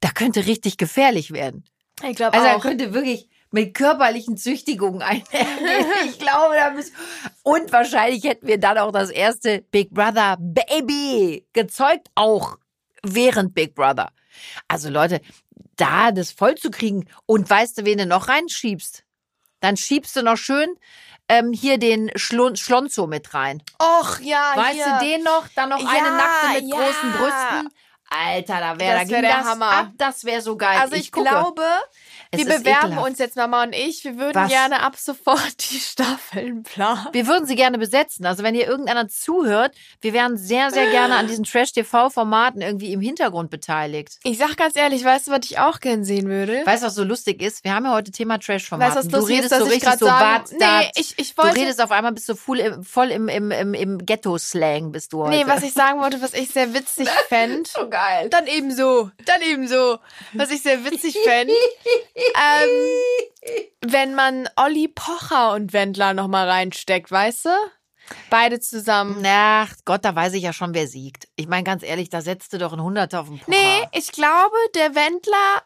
da könnte richtig gefährlich werden. Ich glaube Also er auch. könnte wirklich mit körperlichen Züchtigungen einhergehen. ich glaube, da müssen und wahrscheinlich hätten wir dann auch das erste Big Brother Baby gezeugt, auch während Big Brother. Also Leute, da das voll zu kriegen und weißt du, wen du noch reinschiebst? Dann schiebst du noch schön ähm, hier den Schlon Schlonzo mit rein. Och, ja, Weißt hier. du den noch? Dann noch Ja, eine nackte mit ja. großen Brüsten. Alter, da wäre da wär der das Hammer. ab. Das wäre so geil. Also ich, gucke. glaube, Es wir bewerben ekelhaft. uns jetzt, Mama und ich. Wir würden Was? gerne ab sofort die Staffeln planen. Wir würden sie gerne besetzen. Also wenn ihr irgendeiner zuhört, wir wären sehr, sehr gerne an diesen Trash-TV-Formaten irgendwie im Hintergrund beteiligt. Ich sag ganz ehrlich, weißt du, was ich auch gern sehen würde? Weißt du, was so lustig ist? Wir haben ja heute Thema Weißt du, was Du lustig redest ist, so ich richtig so sagen, Bart, nee, ich, ich Du wollte, redest auf einmal, bist du voll im, voll im, im, im, im Ghetto-Slang bist du heute. nee, was ich sagen wollte, was ich sehr witzig fände. so geil. Dann eben so, dann eben so. Was ich sehr witzig fände, ähm, wenn man Olli Pocher und Wendler nochmal reinsteckt, weißt du? Beide zusammen. Ach Gott, da weiß ich ja schon, wer siegt. Ich meine, ganz ehrlich, da setzt du doch ein Hunderter auf den Pocher. Nee, ich glaube, der Wendler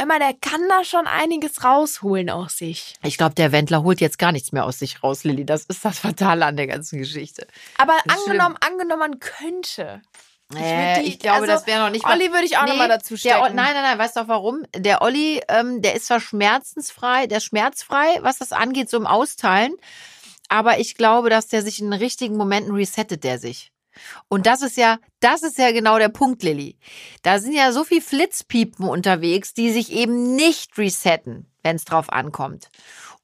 immer, der kann da schon einiges rausholen aus sich. Ich glaube, der Wendler holt jetzt gar nichts mehr aus sich raus, Lilly. Das ist das Fatale an der ganzen Geschichte. Aber Das angenommen, angenommen, man könnte. Ich, die- ich glaube, also, das wäre noch nicht. Olli würde ich auch noch mal dazu der, stecken. Nein, nein, nein, weißt du auch warum? Der Olli, ähm, der ist zwar schmerzensfrei, der ist schmerzfrei, was das angeht, so im Austeilen. Aber ich glaube, dass der sich in richtigen Momenten resettet, der sich. Und das ist ja, das ist ja genau der Punkt, Lilly. Da sind ja so viel Flitzpiepen unterwegs, die sich eben nicht resetten, wenn es drauf ankommt.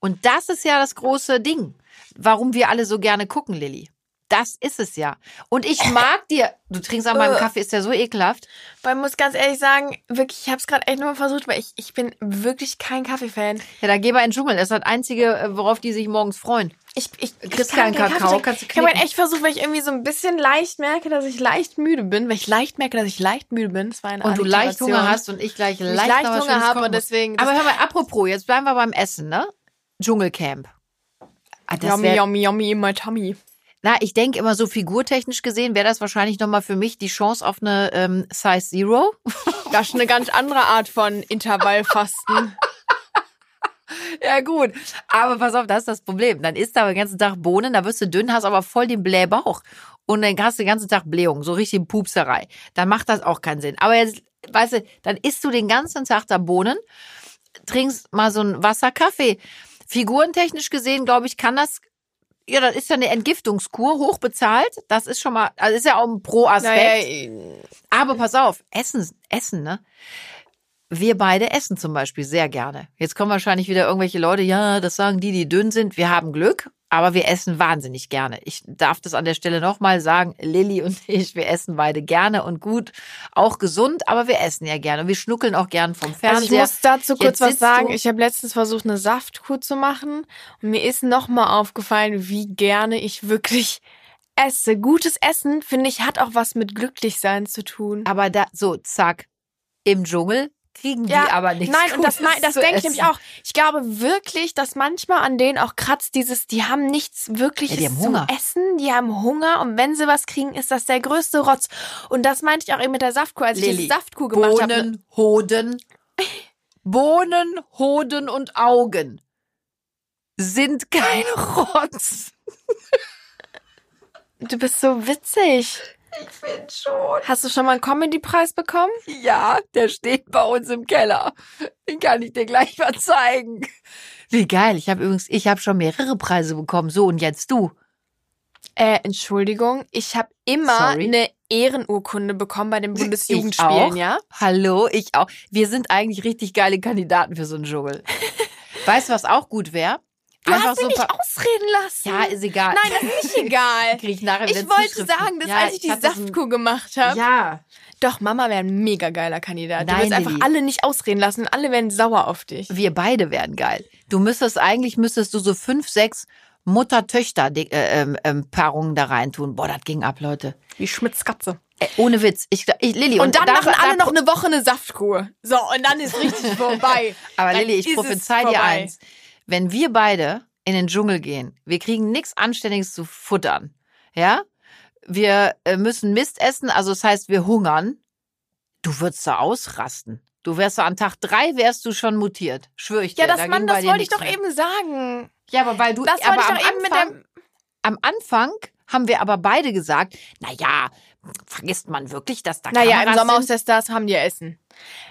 Und das ist ja das große Ding, warum wir alle so gerne gucken, Lilly. Das ist es ja. Und ich mag dir, du trinkst an meinem Äh. Kaffee, ist der so ekelhaft. Weil ich muss ganz ehrlich sagen, wirklich, ich habe es gerade echt nur mal versucht, weil ich, ich bin wirklich kein Kaffee-Fan. Ja, da geh mal in den Dschungel. Das ist das Einzige, äh, worauf die sich morgens freuen. Ich, ich, ich Kriegst keinen Kakao, kannst du Ich habe knicken. echt versucht, weil ich irgendwie so ein bisschen leicht merke, dass ich leicht müde bin. Weil ich leicht merke, dass ich leicht müde bin. Das war eine Und du leicht Alliteration. Hunger hast und ich gleich leicht, ich leicht noch was Hunger Schönes habe kochen und muss. deswegen. Aber hör mal, apropos, jetzt bleiben wir beim Essen, ne? Dschungelcamp. Ah, das yummy, yummy, yummy in my tummy. Na, ich denke immer so figurtechnisch gesehen wäre das wahrscheinlich nochmal für mich die Chance auf eine ähm, Size Zero. Das ist eine ganz andere Art von Intervallfasten. Ja, gut. Aber pass auf, das ist das Problem. Dann isst du aber den ganzen Tag Bohnen, da wirst du dünn, hast aber voll den Blähbauch. Und dann hast du den ganzen Tag Blähung, so richtig Pupserei. Dann macht das auch keinen Sinn. Aber jetzt, weißt du, dann isst du den ganzen Tag da Bohnen, trinkst mal so einen Wasserkaffee. Figurentechnisch gesehen, glaube ich, kann das, ja, das ist ja eine Entgiftungskur, hoch bezahlt. Das ist schon mal, also ist ja auch ein Pro-Aspekt. Naja, Aber pass auf, Essen, Essen, ne? Wir beide essen zum Beispiel sehr gerne. Jetzt kommen wahrscheinlich wieder irgendwelche Leute, ja, das sagen die, die dünn sind. Wir haben Glück, aber wir essen wahnsinnig gerne. Ich darf das an der Stelle nochmal sagen. Lilly und ich, wir essen beide gerne und gut, auch gesund, aber wir essen ja gerne. Und wir schnuckeln auch gern vom Also Fernseher. ich muss dazu kurz Jetzt was sagen. Ich habe letztens versucht, eine Saftkur zu machen und mir ist nochmal aufgefallen, wie gerne ich wirklich esse. Gutes Essen, finde ich, hat auch was mit Glücklichsein zu tun. aber da, so, zack, im Dschungel kriegen die aber nichts. Nein, und das, Gutes mein- das zu denke ich nämlich auch. Ich glaube wirklich, dass manchmal an denen auch kratzt dieses, die haben nichts wirkliches Ja, haben zu essen, die haben Hunger und wenn sie was kriegen, ist das der größte Rotz. Und das meinte ich auch eben mit der Saftkur, als ich Lilly, diese Saftkur gemacht habe. Bohnen, Hoden, Bohnen, Hoden und Augen sind kein Rotz. Du bist so witzig. Ich finde schon. Hast du schon mal einen Comedy-Preis bekommen? Ja, der steht bei uns im Keller. Den kann ich dir gleich mal zeigen. Wie geil. Ich habe übrigens, ich habe schon mehrere Preise bekommen. So, und jetzt du. Äh, Entschuldigung, ich habe immer Sorry. eine Ehrenurkunde bekommen bei den Bundesjugendspielen, ja? Hallo, ich auch. Wir sind eigentlich richtig geile Kandidaten für so einen Dschungel. weißt du, was auch gut wäre? Du hast mich ein nicht ausreden lassen. Ja, ist egal. Nein, das ist nicht egal. Krieg ich nachher Ich wollte sagen, dass Ja, als ich die hatte so ein- Saftkur gemacht habe, Ja. doch, Mama wäre ein mega geiler Kandidat. Du Nein, wirst einfach alle nicht ausreden lassen und alle werden sauer auf dich. Wir beide wären geil. Du müsstest eigentlich müsstest du so fünf, sechs Mutter-Töchter-Paarungen da reintun. Boah, das ging ab, Leute. Wie Schmitz Katze. Äh, ohne Witz. Ich, ich Lilly Und dann da- machen da- alle noch eine Woche eine Saftkur. So, und dann ist richtig vorbei. Aber Dann Lilly, ich prophezei dir eins. Wenn wir beide in den Dschungel gehen, wir kriegen nichts Anständiges zu futtern. Ja? Wir äh, müssen Mist essen, also das heißt, wir hungern. Du würdest da ausrasten. Du wärst so an Tag drei wärst du schon mutiert. Schwör ich dir. Ja, das da Mann, das wollte ich doch mehr. eben sagen. Ja, aber weil du, Das aber wollte am ich doch eben mit Anfang, am Anfang haben wir aber beide gesagt, na ja, vergisst man wirklich, dass da Naja, im Kameras Sommerhaus sind? der Stars haben die ja Essen.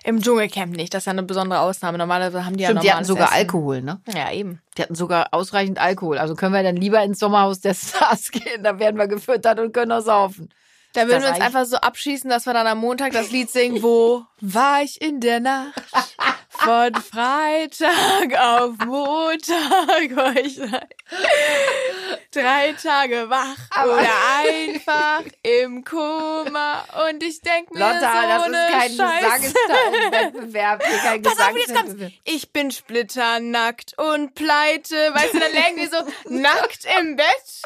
Im Dschungelcamp nicht. Das ist ja eine besondere Ausnahme. Normalerweise haben die ja Stimmt, die hatten normales sogar Essen. Alkohol, ne? Ja, eben. Die hatten sogar ausreichend Alkohol. Also können wir dann lieber ins Sommerhaus der Stars gehen, da werden wir gefüttert und können auch saufen. Da würden wir uns einfach so abschießen, dass wir dann am Montag das Lied singen, wo war ich in der Nacht? Von Freitag auf Montag war ich drei Tage wach oder einfach im Koma und ich denk mir Lotta, so das ist kein Scheiße. Gesangswettbewerb. Kein Pass auf, jetzt kommt's. Gesangswettbewerb. Ich bin splitternackt und pleite. Weißt du, dann lägen wir so nackt im Bett,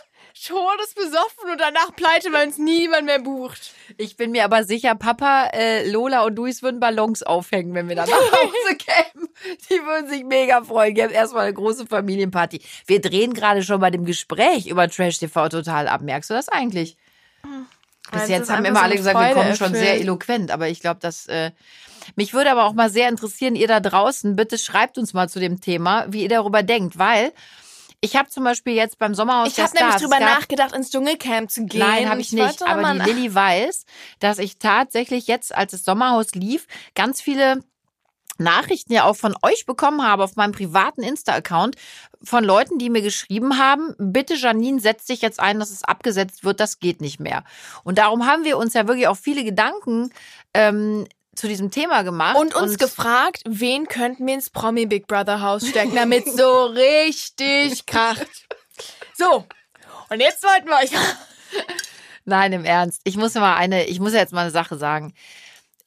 todesbesoffen und danach pleite, weil uns niemand mehr bucht. Ich bin mir aber sicher, Papa, äh, Lola und Luis würden Ballons aufhängen, wenn wir dann nach Hause kämen. Die würden sich mega freuen. Gäbe erstmal eine große Familienparty. Wir drehen gerade schon bei dem Gespräch über Trash TV total ab. Merkst du das eigentlich? Bis du, jetzt haben immer so alle gesagt, wir Freude kommen schon sehr eloquent, aber ich glaube, das, äh, Mich würde aber auch mal sehr interessieren, ihr da draußen, bitte schreibt uns mal zu dem Thema, wie ihr darüber denkt, weil ich habe zum Beispiel jetzt beim Sommerhaus Ich habe nämlich drüber nachgedacht, ins Dschungelcamp zu gehen. Nein, habe ich, ich nicht. Aber die Lilly weiß, dass ich tatsächlich jetzt, als das Sommerhaus lief, ganz viele Nachrichten ja auch von euch bekommen habe auf meinem privaten Insta-Account von Leuten, die mir geschrieben haben, bitte Janine, setz dich jetzt ein, dass es abgesetzt wird, das geht nicht mehr. Und darum haben wir uns ja wirklich auch viele Gedanken ähm, zu diesem Thema gemacht. Und uns und gefragt, wen könnten wir ins Promi Big Brother Haus stecken, damit so richtig kracht. So, und jetzt wollten wir euch... Nein, im Ernst. Ich muss mal eine, ich muss jetzt mal eine Sache sagen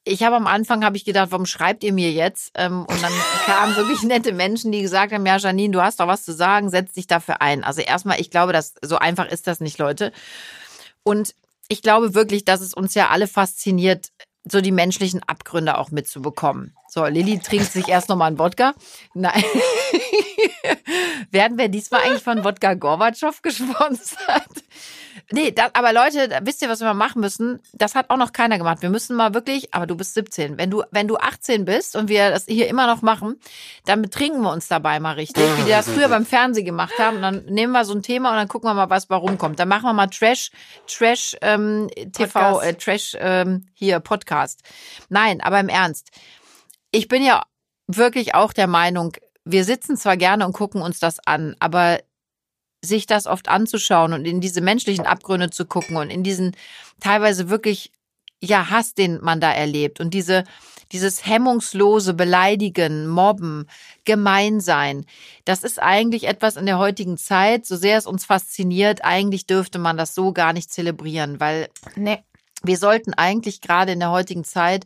ich habe am Anfang habe ich gedacht, warum schreibt ihr mir jetzt? Ähm, und dann kamen wirklich nette Menschen, die gesagt haben, ja, Janine, du hast doch was zu sagen, setz dich dafür ein. Also erstmal, ich glaube, dass so einfach ist das nicht, Leute. Und ich glaube wirklich, dass es uns ja alle fasziniert, so die menschlichen Abgründe auch mitzubekommen. So, Lilly trinkt sich erst nochmal einen Wodka. Nein. Werden wir diesmal eigentlich von Wodka Gorbatschow gesponsert? Nee, das, aber Leute, wisst ihr, was wir mal machen müssen? Das hat auch noch keiner gemacht. Wir müssen mal wirklich, aber du bist 17. Wenn du, wenn du 18 bist und wir das hier immer noch machen, dann betrinken wir uns dabei mal richtig, wie die das früher beim Fernsehen gemacht haben. Und dann nehmen wir so ein Thema und dann gucken wir mal, was bei rumkommt. Dann machen wir mal Trash, Trash ähm, TV, äh, Trash ähm, hier Podcast. Nein, aber im Ernst. Ich bin ja wirklich auch der Meinung, wir sitzen zwar gerne und gucken uns das an, aber sich das oft anzuschauen und in diese menschlichen Abgründe zu gucken und in diesen teilweise wirklich ja Hass, den man da erlebt und diese dieses hemmungslose Beleidigen, Mobben, Gemeinsein, das ist eigentlich etwas in der heutigen Zeit, so sehr es uns fasziniert, eigentlich dürfte man das so gar nicht zelebrieren, weil nee. wir sollten eigentlich gerade in der heutigen Zeit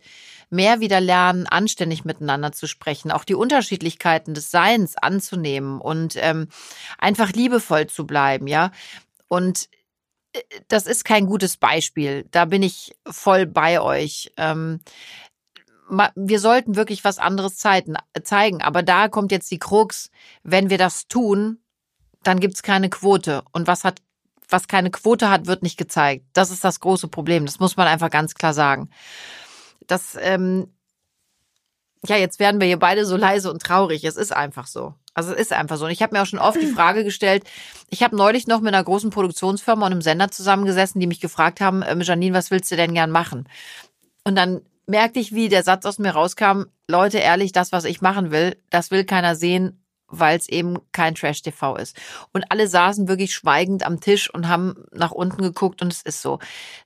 mehr wieder lernen, anständig miteinander zu sprechen, auch die Unterschiedlichkeiten des Seins anzunehmen und ähm, einfach liebevoll zu bleiben, ja. Und äh, das ist kein gutes Beispiel. Da bin ich voll bei euch. Ähm, wir sollten wirklich was anderes zeigen. Aber da kommt jetzt die Krux. Wenn wir das tun, dann gibt's keine Quote. Und was hat, was keine Quote hat, wird nicht gezeigt. Das ist das große Problem. Das muss man einfach ganz klar sagen das, ähm, ja, jetzt werden wir hier beide so leise und traurig. Es ist einfach so. Also es ist einfach so. Und ich habe mir auch schon oft die Frage gestellt, ich habe neulich noch mit einer großen Produktionsfirma und einem Sender zusammengesessen, die mich gefragt haben, ähm, Janine, was willst du denn gern machen? Und dann merkte ich, wie der Satz aus mir rauskam, Leute, ehrlich, das, was ich machen will, das will keiner sehen, weil es eben kein Trash-TV ist. Und alle saßen wirklich schweigend am Tisch und haben nach unten geguckt und es ist so.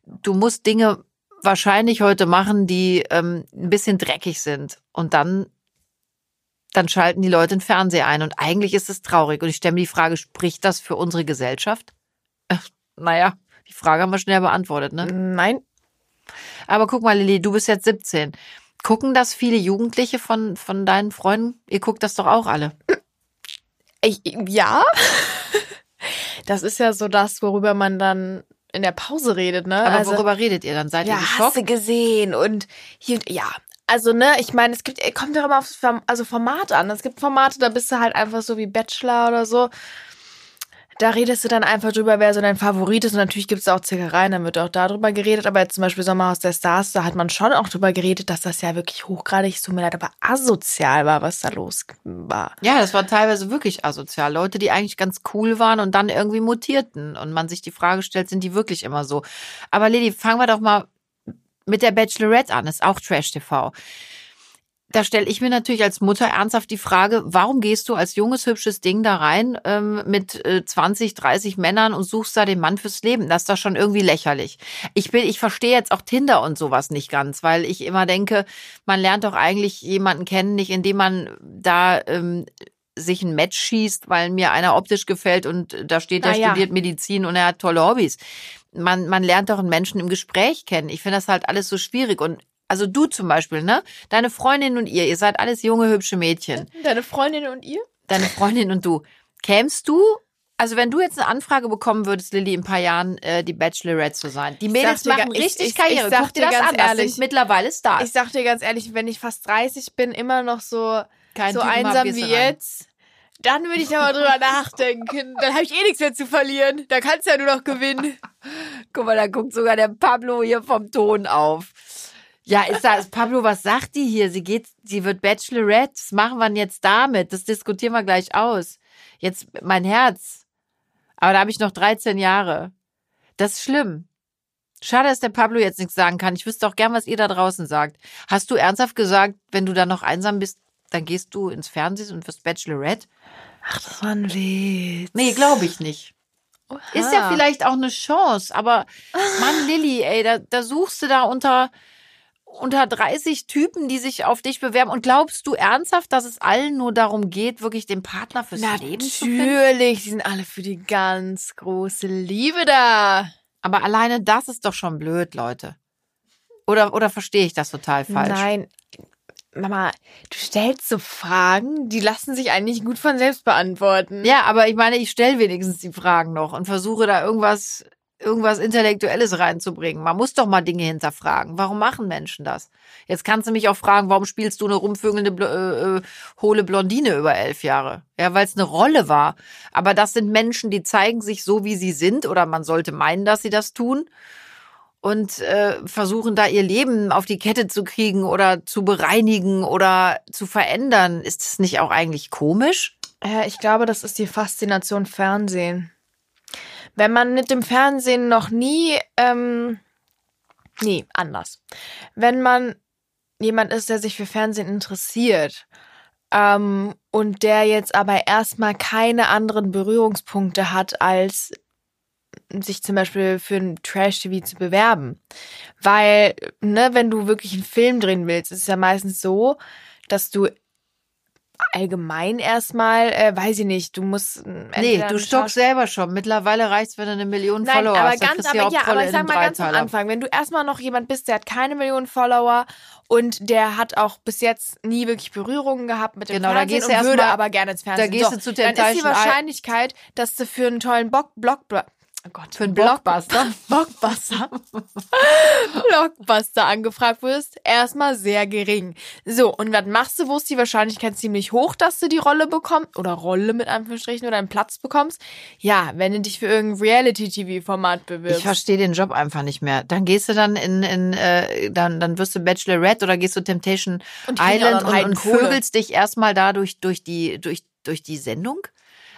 Du musst Dinge wahrscheinlich heute machen, die ähm, ein bisschen dreckig sind. Und dann, dann schalten die Leute den Fernseher ein. Und eigentlich ist es traurig. Und ich stelle mir die Frage, spricht das für unsere Gesellschaft? Äh, naja, die Frage haben wir schnell beantwortet, ne? Nein. Aber guck mal, Lilly, du bist jetzt 17. Gucken das viele Jugendliche von, von deinen Freunden? Ihr guckt das doch auch alle. Ich, ja. Das ist ja so das, worüber man dann in der Pause redet, ne? Aber also, worüber redet ihr dann? Seid ja, ihr geschockt? Hast du gesehen und hier, ja. Also, ne, ich meine, es gibt, kommt doch immer aufs also Format an. Es gibt Formate, da bist du halt einfach so wie Bachelor oder so da redest du dann einfach drüber, wer so dein Favorit ist. Und natürlich gibt es auch Zickereien, dann wird auch darüber geredet. Aber jetzt zum Beispiel Sommerhaus der Stars, da hat man schon auch drüber geredet, dass das ja wirklich hochgradig, so mir leid, aber asozial war, was da los war. Ja, das war teilweise wirklich asozial. Leute, die eigentlich ganz cool waren und dann irgendwie mutierten. Und man sich die Frage stellt, sind die wirklich immer so? Aber Lili, fangen wir doch mal mit der Bachelorette an. Ist auch Trash TV da stelle ich mir natürlich als Mutter ernsthaft die Frage, warum gehst du als junges, hübsches Ding da rein ähm, mit äh, 20, 30 Männern und suchst da den Mann fürs Leben? Das ist doch schon irgendwie lächerlich. Ich bin, ich verstehe jetzt auch Tinder und sowas nicht ganz, weil ich immer denke, man lernt doch eigentlich jemanden kennen, nicht indem man da ähm, sich ein Match schießt, weil mir einer optisch gefällt und da steht, er ja. studiert Medizin und er hat tolle Hobbys. Man, man lernt doch einen Menschen im Gespräch kennen. Ich finde das halt alles so schwierig und also du zum Beispiel, ne? Deine Freundin und ihr, ihr seid alles junge, hübsche Mädchen. Deine Freundin und ihr? Deine Freundin und du. Kämst du also wenn du jetzt eine Anfrage bekommen würdest, Lilly, in ein paar Jahren äh, die Bachelorette zu sein. Die Mädels machen dir, richtig ich, Karriere. Ich, ich Guck dir das an, ehrlich, das sind mittlerweile Stars. Ich sag dir ganz ehrlich, wenn ich fast 30 bin, immer noch so, Kein so einsam wie jetzt, dann würde ich aber drüber nachdenken. Dann habe ich eh nichts mehr zu verlieren. Da kannst du ja nur noch gewinnen. Guck mal, da guckt sogar der Pablo hier vom Ton auf. Ja, ist das, Pablo, was sagt die hier? Sie geht, sie wird Bachelorette. Was machen wir denn jetzt damit? Das diskutieren wir gleich aus. Jetzt mein Herz. Aber da habe ich noch 13 Jahre. Das ist schlimm. Schade, dass der Pablo jetzt nichts sagen kann. Ich wüsste auch gern, was ihr da draußen sagt. Hast du ernsthaft gesagt, wenn du dann noch einsam bist, dann gehst du ins Fernsehen und wirst Bachelorette? Ach, das war ein Witz. Nee, glaube ich nicht. Ist ja vielleicht auch eine Chance, aber Mann, Lilly, ey, da, da suchst du da unter, unter 30 Typen, die sich auf dich bewerben. Und glaubst du ernsthaft, dass es allen nur darum geht, wirklich den Partner fürs Leben zu finden? Natürlich, die sind alle für die ganz große Liebe da. Aber alleine das ist doch schon blöd, Leute. Oder, oder verstehe ich das total falsch? Nein, Mama, du stellst so Fragen, die lassen sich eigentlich gut von selbst beantworten. Ja, aber ich meine, ich stelle wenigstens die Fragen noch und versuche da irgendwas, irgendwas Intellektuelles reinzubringen. Man muss doch mal Dinge hinterfragen. Warum machen Menschen das? Jetzt kannst du mich auch fragen, warum spielst du eine rumvögelnde, äh, äh, hohle Blondine über elf Jahre? Ja, weil es eine Rolle war. Aber das sind Menschen, die zeigen sich so, wie sie sind, oder man sollte meinen, dass sie das tun und äh, versuchen da ihr Leben auf die Kette zu kriegen oder zu bereinigen oder zu verändern. Ist das nicht auch eigentlich komisch? Äh, ich glaube, das ist die Faszination Fernsehen. Wenn man mit dem Fernsehen noch nie, ähm, nee, anders. Wenn man jemand ist, der sich für Fernsehen interessiert ähm, und der jetzt aber erstmal keine anderen Berührungspunkte hat als sich zum Beispiel für ein Trash-TV zu bewerben. Weil, ne, wenn du wirklich einen Film drehen willst, ist es ja meistens so, dass du allgemein erstmal, äh, weiß ich nicht, du musst. Nee, du stockst selber schon. Mittlerweile reicht's, wenn du eine Million Nein, Follower aber hast. Ganz, aber, ja, aber ich sag mal ganz am Anfang, wenn du erstmal noch jemand bist, der hat keine Millionen Follower und der hat auch bis jetzt nie wirklich Berührungen gehabt mit dem genau, Fernsehen da gehst und du würde mal, aber gerne ins Fernsehen. Da gehst so, du zu Dann ist die Wahrscheinlichkeit, dass du für einen tollen Bock, Block, Block oh Gott, für einen Blockbuster. Blockbuster. Blockbuster angefragt wirst, erstmal sehr gering. So, und was machst du, wo ist die Wahrscheinlichkeit ziemlich hoch, dass du die Rolle bekommst, oder Rolle mit Anführungsstrichen, oder einen Platz bekommst? Ja, wenn du dich für irgendein Reality-TV-Format bewirbst. Ich verstehe den Job einfach nicht mehr. Dann gehst du dann in, in äh, dann, dann wirst du Bachelorette oder gehst du Temptation Und Island und, und vögelst dich erstmal da durch, die, durch, durch die Sendung?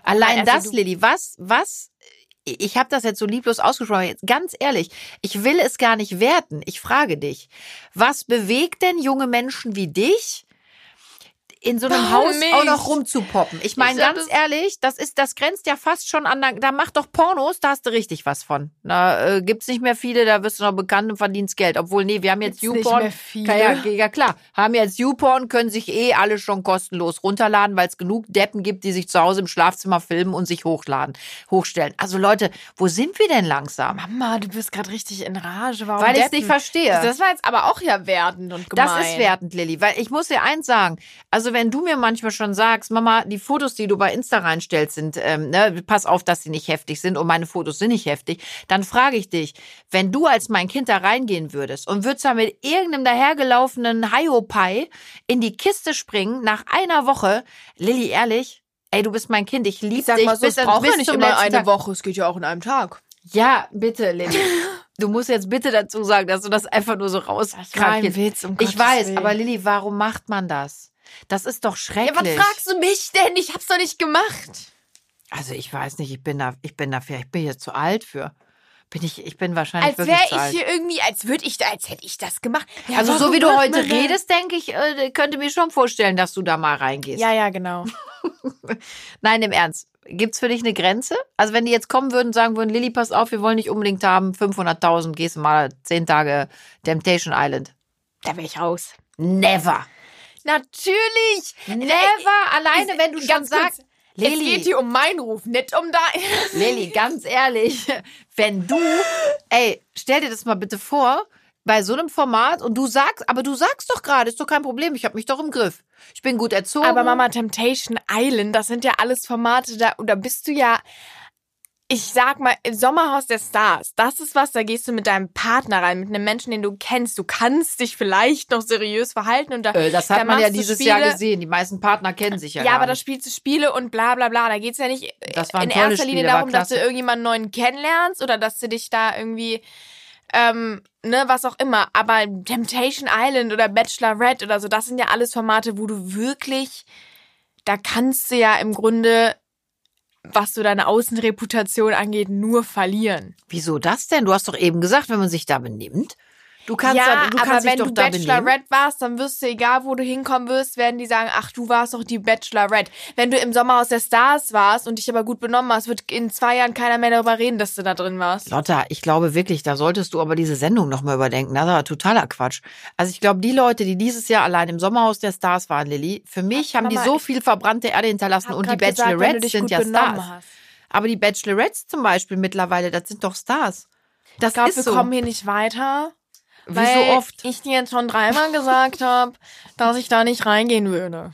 Allein also das, Lilly, was, was, ich habe das jetzt so lieblos ausgesprochen, ganz ehrlich, ich will es gar nicht werten. Ich frage dich, was bewegt denn junge Menschen wie dich, in so einem Warum Haus nicht? auch noch rumzupoppen? Ich meine, Ich ganz das- ehrlich, das ist, das grenzt ja fast schon an, da mach doch Pornos, da hast du richtig was von. Da äh, gibt's nicht mehr viele, da wirst du noch bekannt und verdienst Geld. Obwohl, nee, wir haben jetzt YouPorn. Ja, ja, klar. Haben jetzt YouPorn, können sich eh alle schon kostenlos runterladen, weil es genug Deppen gibt, die sich zu Hause im Schlafzimmer filmen und sich hochladen, hochstellen. Also Leute, wo sind wir denn langsam? Mama, du bist gerade richtig in Rage. Warum Weil ich's Deppen? nicht verstehe. Das war jetzt aber auch ja wertend und gemein. Das ist wertend, Lilly, weil ich muss dir eins sagen. Also wenn du mir manchmal schon sagst, Mama, die Fotos, die du bei Insta reinstellst, sind, ähm, ne, pass auf, dass sie nicht heftig sind und meine Fotos sind nicht heftig, dann frage ich dich, wenn du als mein Kind da reingehen würdest und würdest da mit irgendeinem dahergelaufenen Hiopai in die Kiste springen nach einer Woche, Lilly, ehrlich, ey, du bist mein Kind, ich liebe Ich sag dich mal so, es braucht ja nicht immer eine Tag. Woche, es geht ja auch in einem Tag. Ja, bitte, Lilly. Du musst jetzt bitte dazu sagen, dass du das einfach nur so Das war ein rauskrakst. Witz, um Ich Gottes weiß, Willen. aber Lilly, warum macht man das? Das ist doch Ja, schrecklich. was fragst du mich denn? Ich hab's doch nicht gemacht. Also ich weiß nicht, ich bin da, ich bin dafür, ich bin hier zu alt für. Bin ich, ich bin wahrscheinlich Als wäre ich alt. hier irgendwie, als würde ich als hätte ich das gemacht. Ja, also so wie du heute redest, denke ich, äh, könnte mir schon vorstellen, dass du da mal reingehst. Ja, ja, genau. Nein, im Ernst. Gibt's für dich eine Grenze? Also wenn die jetzt kommen würden und sagen würden, Lilly, pass auf, wir wollen nicht unbedingt haben, 500.000, gehst du mal zehn Tage Temptation Island. Da wäre ich raus. Never. Natürlich. Never. Alleine, wenn du schon kurz, sagst, Es geht Lilly, hier um meinen Ruf, nicht um dein. Lilly, ganz ehrlich, wenn du, ey, stell dir das mal bitte vor, bei so einem Format und du sagst, aber du sagst doch gerade, ist doch kein Problem, ich habe mich doch im Griff. Ich bin gut erzogen. Aber Mama, Temptation Island, das sind ja alles Formate, da, da bist du ja, ich sag mal, im Sommerhaus der Stars, das ist was, da gehst du mit deinem Partner rein, mit einem Menschen, den du kennst. Du kannst dich vielleicht noch seriös verhalten und da, äh, das da hat man ja dieses Spiele. Jahr gesehen. Die meisten Partner kennen sich ja, Ja, aber da spielst du Spiele und bla bla bla. Da geht's ja nicht Das waren in erster Linie darum, dass du irgendjemanden neuen kennenlernst oder dass du dich da irgendwie ähm, ne, was auch immer. Aber Temptation Island oder Bachelorette oder so, das sind ja alles Formate, wo du wirklich, da kannst du ja im Grunde, was so deine Außenreputation angeht, nur verlieren. Wieso das denn? Du hast doch eben gesagt, wenn man sich da benimmt. Du kannst, ja, da, du aber kannst dich wenn doch du. Bachelorette warst, dann wirst du, egal wo du hinkommen wirst, werden die sagen, ach, du warst doch die Bachelorette. Wenn du im Sommerhaus der Stars warst und dich aber gut benommen hast, wird in zwei Jahren keiner mehr darüber reden, dass du da drin warst. Lotta, ich glaube wirklich, da solltest du aber diese Sendung nochmal überdenken. Das war totaler Quatsch. Also ich glaube, die Leute, die dieses Jahr allein im Sommerhaus der Stars waren, Lilly, für mich haben die Mama, so ich viel verbrannte Erde hinterlassen und die Bachelorettes sind ja Stars. hast. Aber die Bachelorettes zum Beispiel mittlerweile, das sind doch Stars. Das Ich glaube, ist wir so. kommen hier nicht weiter. Wie weil so oft. ich dir jetzt schon dreimal gesagt habe, dass ich da nicht reingehen würde.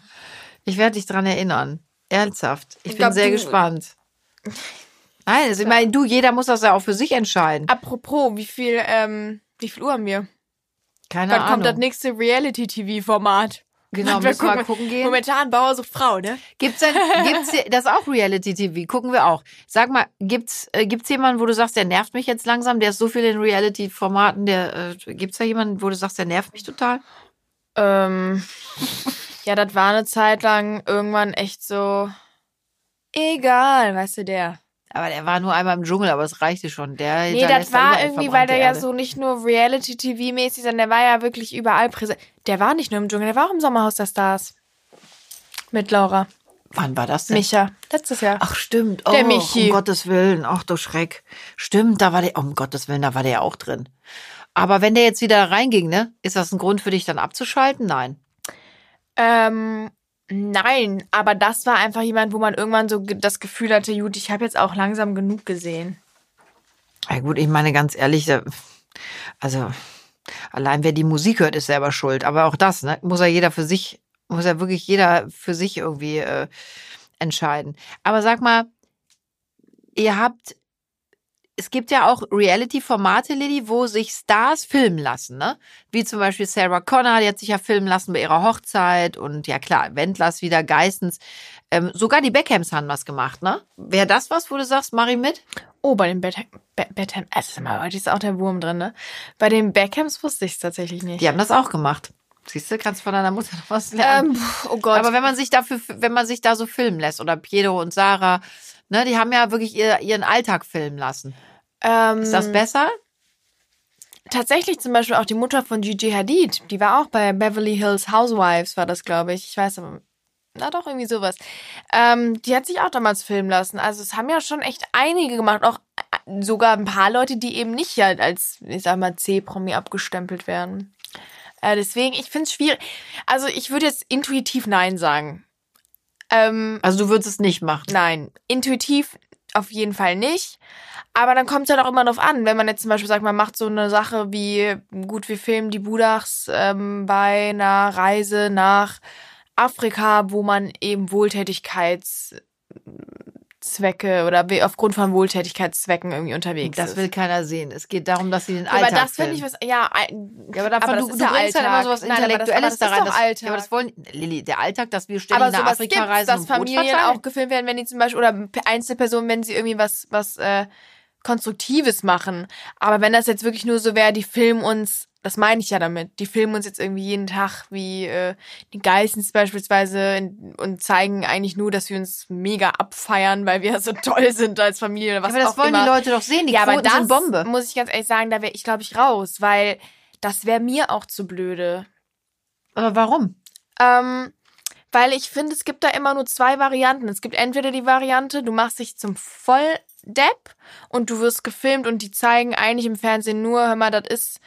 Ich werde dich dran erinnern. Ernsthaft. Ich, Ich bin sehr gespannt. Nein, also ich meine, du, jeder muss das ja auch für sich entscheiden. Apropos, wie viel, ähm, wie viel Uhr haben wir? Keine Wann Ahnung. kommt das nächste Reality-TV-Format? Genau, müssen wir mal gucken- gucken gehen. Momentan Bauer sucht Frau, ne? Gibt's denn, gibt's das ist auch Reality TV? Gucken wir auch. Sag mal, gibt's äh, gibt's jemanden, wo du sagst, der nervt mich jetzt langsam? Der ist so viel in Reality Formaten, der äh, gibt's da jemanden, wo du sagst, der nervt mich total? Ähm, ja, das war eine Zeit lang irgendwann echt so egal, weißt du, der. Aber der war nur einmal im Dschungel, aber es reichte schon. Der Nee, das war irgendwie, weil der ja so nicht nur Reality-TV-mäßig, sondern der war ja wirklich überall präsent. Der war nicht nur im Dschungel, der war auch im Sommerhaus der Stars. Mit Laura. Wann war das denn? Micha. Letztes Jahr. Ach stimmt. Oh, Der Michi. Um Gottes Willen. Ach du Schreck. Stimmt, da war der, um Gottes Willen, da war der ja auch drin. Aber wenn der jetzt wieder reinging, ne? Ist das ein Grund für dich dann abzuschalten? Nein. Ähm, nein, aber das war einfach jemand, wo man irgendwann so das Gefühl hatte, gut, ich habe jetzt auch langsam genug gesehen. Ja gut, ich meine ganz ehrlich, also allein wer die Musik hört, ist selber schuld. Aber auch das, ne, muss ja jeder für sich, muss ja wirklich jeder für sich irgendwie äh, entscheiden. Aber sag mal, ihr habt, es gibt ja auch Reality-Formate, Lilly, wo sich Stars filmen lassen, ne? Wie zum Beispiel Sarah Connor, die hat sich ja filmen lassen bei ihrer Hochzeit und ja klar, Wendlers wieder, Geistens. Ähm, sogar die Beckhams haben was gemacht, ne? Wäre das was, wo du sagst, mach ich mit? Oh, bei den Beckham, Be Beckham, also mal, heute ist auch der Wurm drin, ne? Bei den Beckhams wusste ich es tatsächlich nicht. Die haben das auch gemacht. Siehst du, kannst von deiner Mutter noch was lernen. Ähm, oh Gott. Aber wenn man sich dafür, wenn man sich da so filmen lässt, oder Piero und Sarah, ne, die haben ja wirklich ihr, ihren Alltag filmen lassen. Ähm, Ist das besser? tatsächlich zum Beispiel auch die Mutter von Gigi Hadid, die war auch bei Beverly Hills Housewives, war das, glaube ich. Ich weiß aber, na doch, irgendwie sowas. Ähm, die hat sich auch damals filmen lassen. Also es haben ja schon echt einige gemacht, auch äh, sogar ein paar Leute, die eben nicht halt als, ich sag mal, C-Promi abgestempelt werden. Äh, deswegen, ich finde es schwierig. Also ich würde jetzt intuitiv Nein sagen. Ähm, Also du würdest es nicht machen. Nein, intuitiv auf jeden Fall nicht. Aber dann kommt es halt auch immer drauf an, wenn man jetzt zum Beispiel sagt, man macht so eine Sache wie, gut, wir filmen die Budachs ähm, bei einer Reise nach Afrika, wo man eben Wohltätigkeitszwecke oder aufgrund von Wohltätigkeitszwecken irgendwie unterwegs Das ist. will keiner sehen. Es geht darum, dass sie den Alltag aber das finde ich was, ja, ja, aber davon, aber das du, du ja bringst dann immer Alltag. sowas Nein, das- Intellektuelles das da ist rein. doch Das, Alltag. Ja, aber das wollen, Lilly, der Alltag, dass wir ständig aber nach Afrika reisen dass Familien auch gefilmt werden, wenn die zum Beispiel, oder Einzelpersonen, wenn sie irgendwie was, was äh, Konstruktives machen. Aber wenn das jetzt wirklich nur so wäre, die filmen uns, das meine ich ja damit, die filmen uns jetzt irgendwie jeden Tag wie äh, die Geissens beispielsweise in, und zeigen eigentlich nur, dass wir uns mega abfeiern, weil wir so toll sind als Familie oder was aber das auch wollen immer. die Leute doch sehen. Die ja, aber das sind Bombe. muss ich ganz ehrlich sagen, da wäre ich, glaube ich, raus, weil das wäre mir auch zu blöde. Aber warum? Ähm, weil ich finde, es gibt da immer nur zwei Varianten. Es gibt entweder die Variante, du machst dich zum Volldepp und du wirst gefilmt und die zeigen eigentlich im Fernsehen nur, hör mal, das ist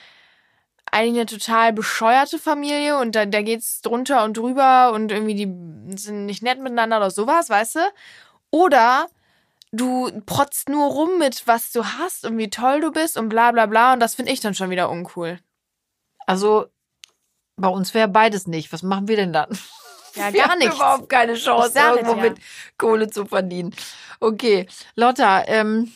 eigentlich eine total bescheuerte Familie und da, da geht's drunter und drüber und irgendwie die sind nicht nett miteinander oder sowas, weißt du? Oder du protzt nur rum mit, was du hast und wie toll du bist und bla bla bla und das finde ich dann schon wieder uncool. Also bei uns wäre beides nicht. Was machen wir denn dann? Ja, wir gar haben nichts. überhaupt keine Chance, irgendwo ja. mit Kohle zu verdienen. Okay, Lotta, ähm,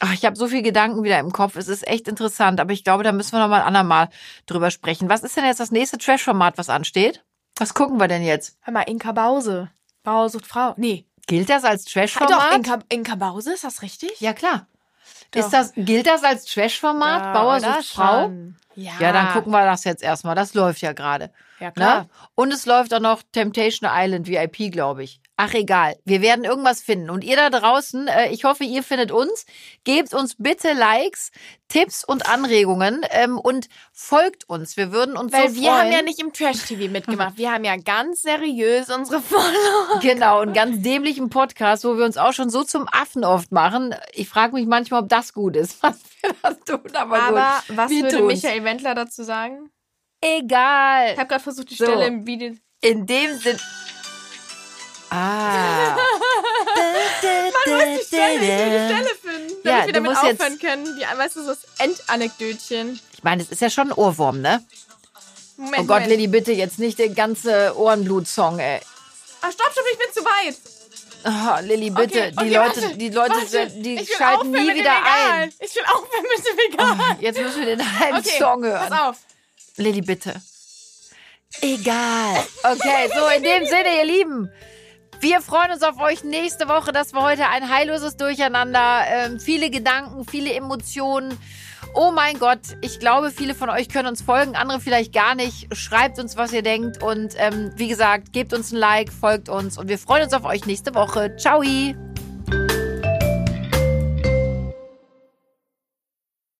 ach, ich habe so viel Gedanken wieder im Kopf. Es ist echt interessant, aber ich glaube, da müssen wir noch mal ein andermal drüber sprechen. Was ist denn jetzt das nächste Trash-Format, was ansteht? Was gucken wir denn jetzt? Hör mal, Inka Bause. Bauer sucht Frau. Nee. Gilt das als Ah, Trash-Format? doch, Inka, Inka Bause, ist das richtig? Ja, klar. Doch. Ist das, gilt das als Trash-Format? Ja, Bauer sucht Frau? schon? Ja. Ja, dann gucken wir das jetzt erstmal. Das läuft ja gerade. Ja, klar. Ne? Und es läuft auch noch Temptation Island VIP, glaube ich. Ach egal, wir werden irgendwas finden. Und ihr da draußen, äh, ich hoffe, ihr findet uns. Gebt uns bitte Likes, Tipps und Anregungen ähm, und folgt uns. Wir würden uns Weil so wir freuen. haben ja nicht im Trash-TV mitgemacht. Wir haben ja ganz seriös unsere Follower. Genau, einen ganz dämlichen Podcast, wo wir uns auch schon so zum Affen oft machen. Ich frage mich manchmal, ob das gut ist, was wir da tun. Aber, Aber gut, was wir würde tun's. Michael Wendler dazu sagen? Egal. Ich habe gerade versucht, die So. Stelle im Video. In dem Sinn. Ah. Man muss die Stelle, ich will die Stelle finden, damit Ja, wir damit aufhören können. Die, weißt du, so das Endanekdötchen. Ich meine, es ist ja schon ein Ohrwurm, ne? Moment, Oh Gott, Moment. Lilly, bitte jetzt nicht den ganzen Ohrenblut-Song, ey. Ah, stopp, stopp, ich bin zu weit. Oh, Lilly, bitte. Okay, okay, die Leute, warte, die Leute, warte. die schalten nie wieder ein. Ich will aufhören mit dem Egal. Jetzt müssen wir den halben Okay, Song hören. pass auf. Lilly, bitte. Egal. Okay, so in dem Sinne, ihr Lieben. Wir freuen uns auf euch nächste Woche. Das war heute ein heilloses Durcheinander. Ähm, viele Gedanken, viele Emotionen. Oh mein Gott, ich glaube, viele von euch können uns folgen, andere vielleicht gar nicht. Schreibt uns, was ihr denkt. Und ähm, wie gesagt, gebt uns ein Like, folgt uns und wir freuen uns auf euch nächste Woche. Ciao!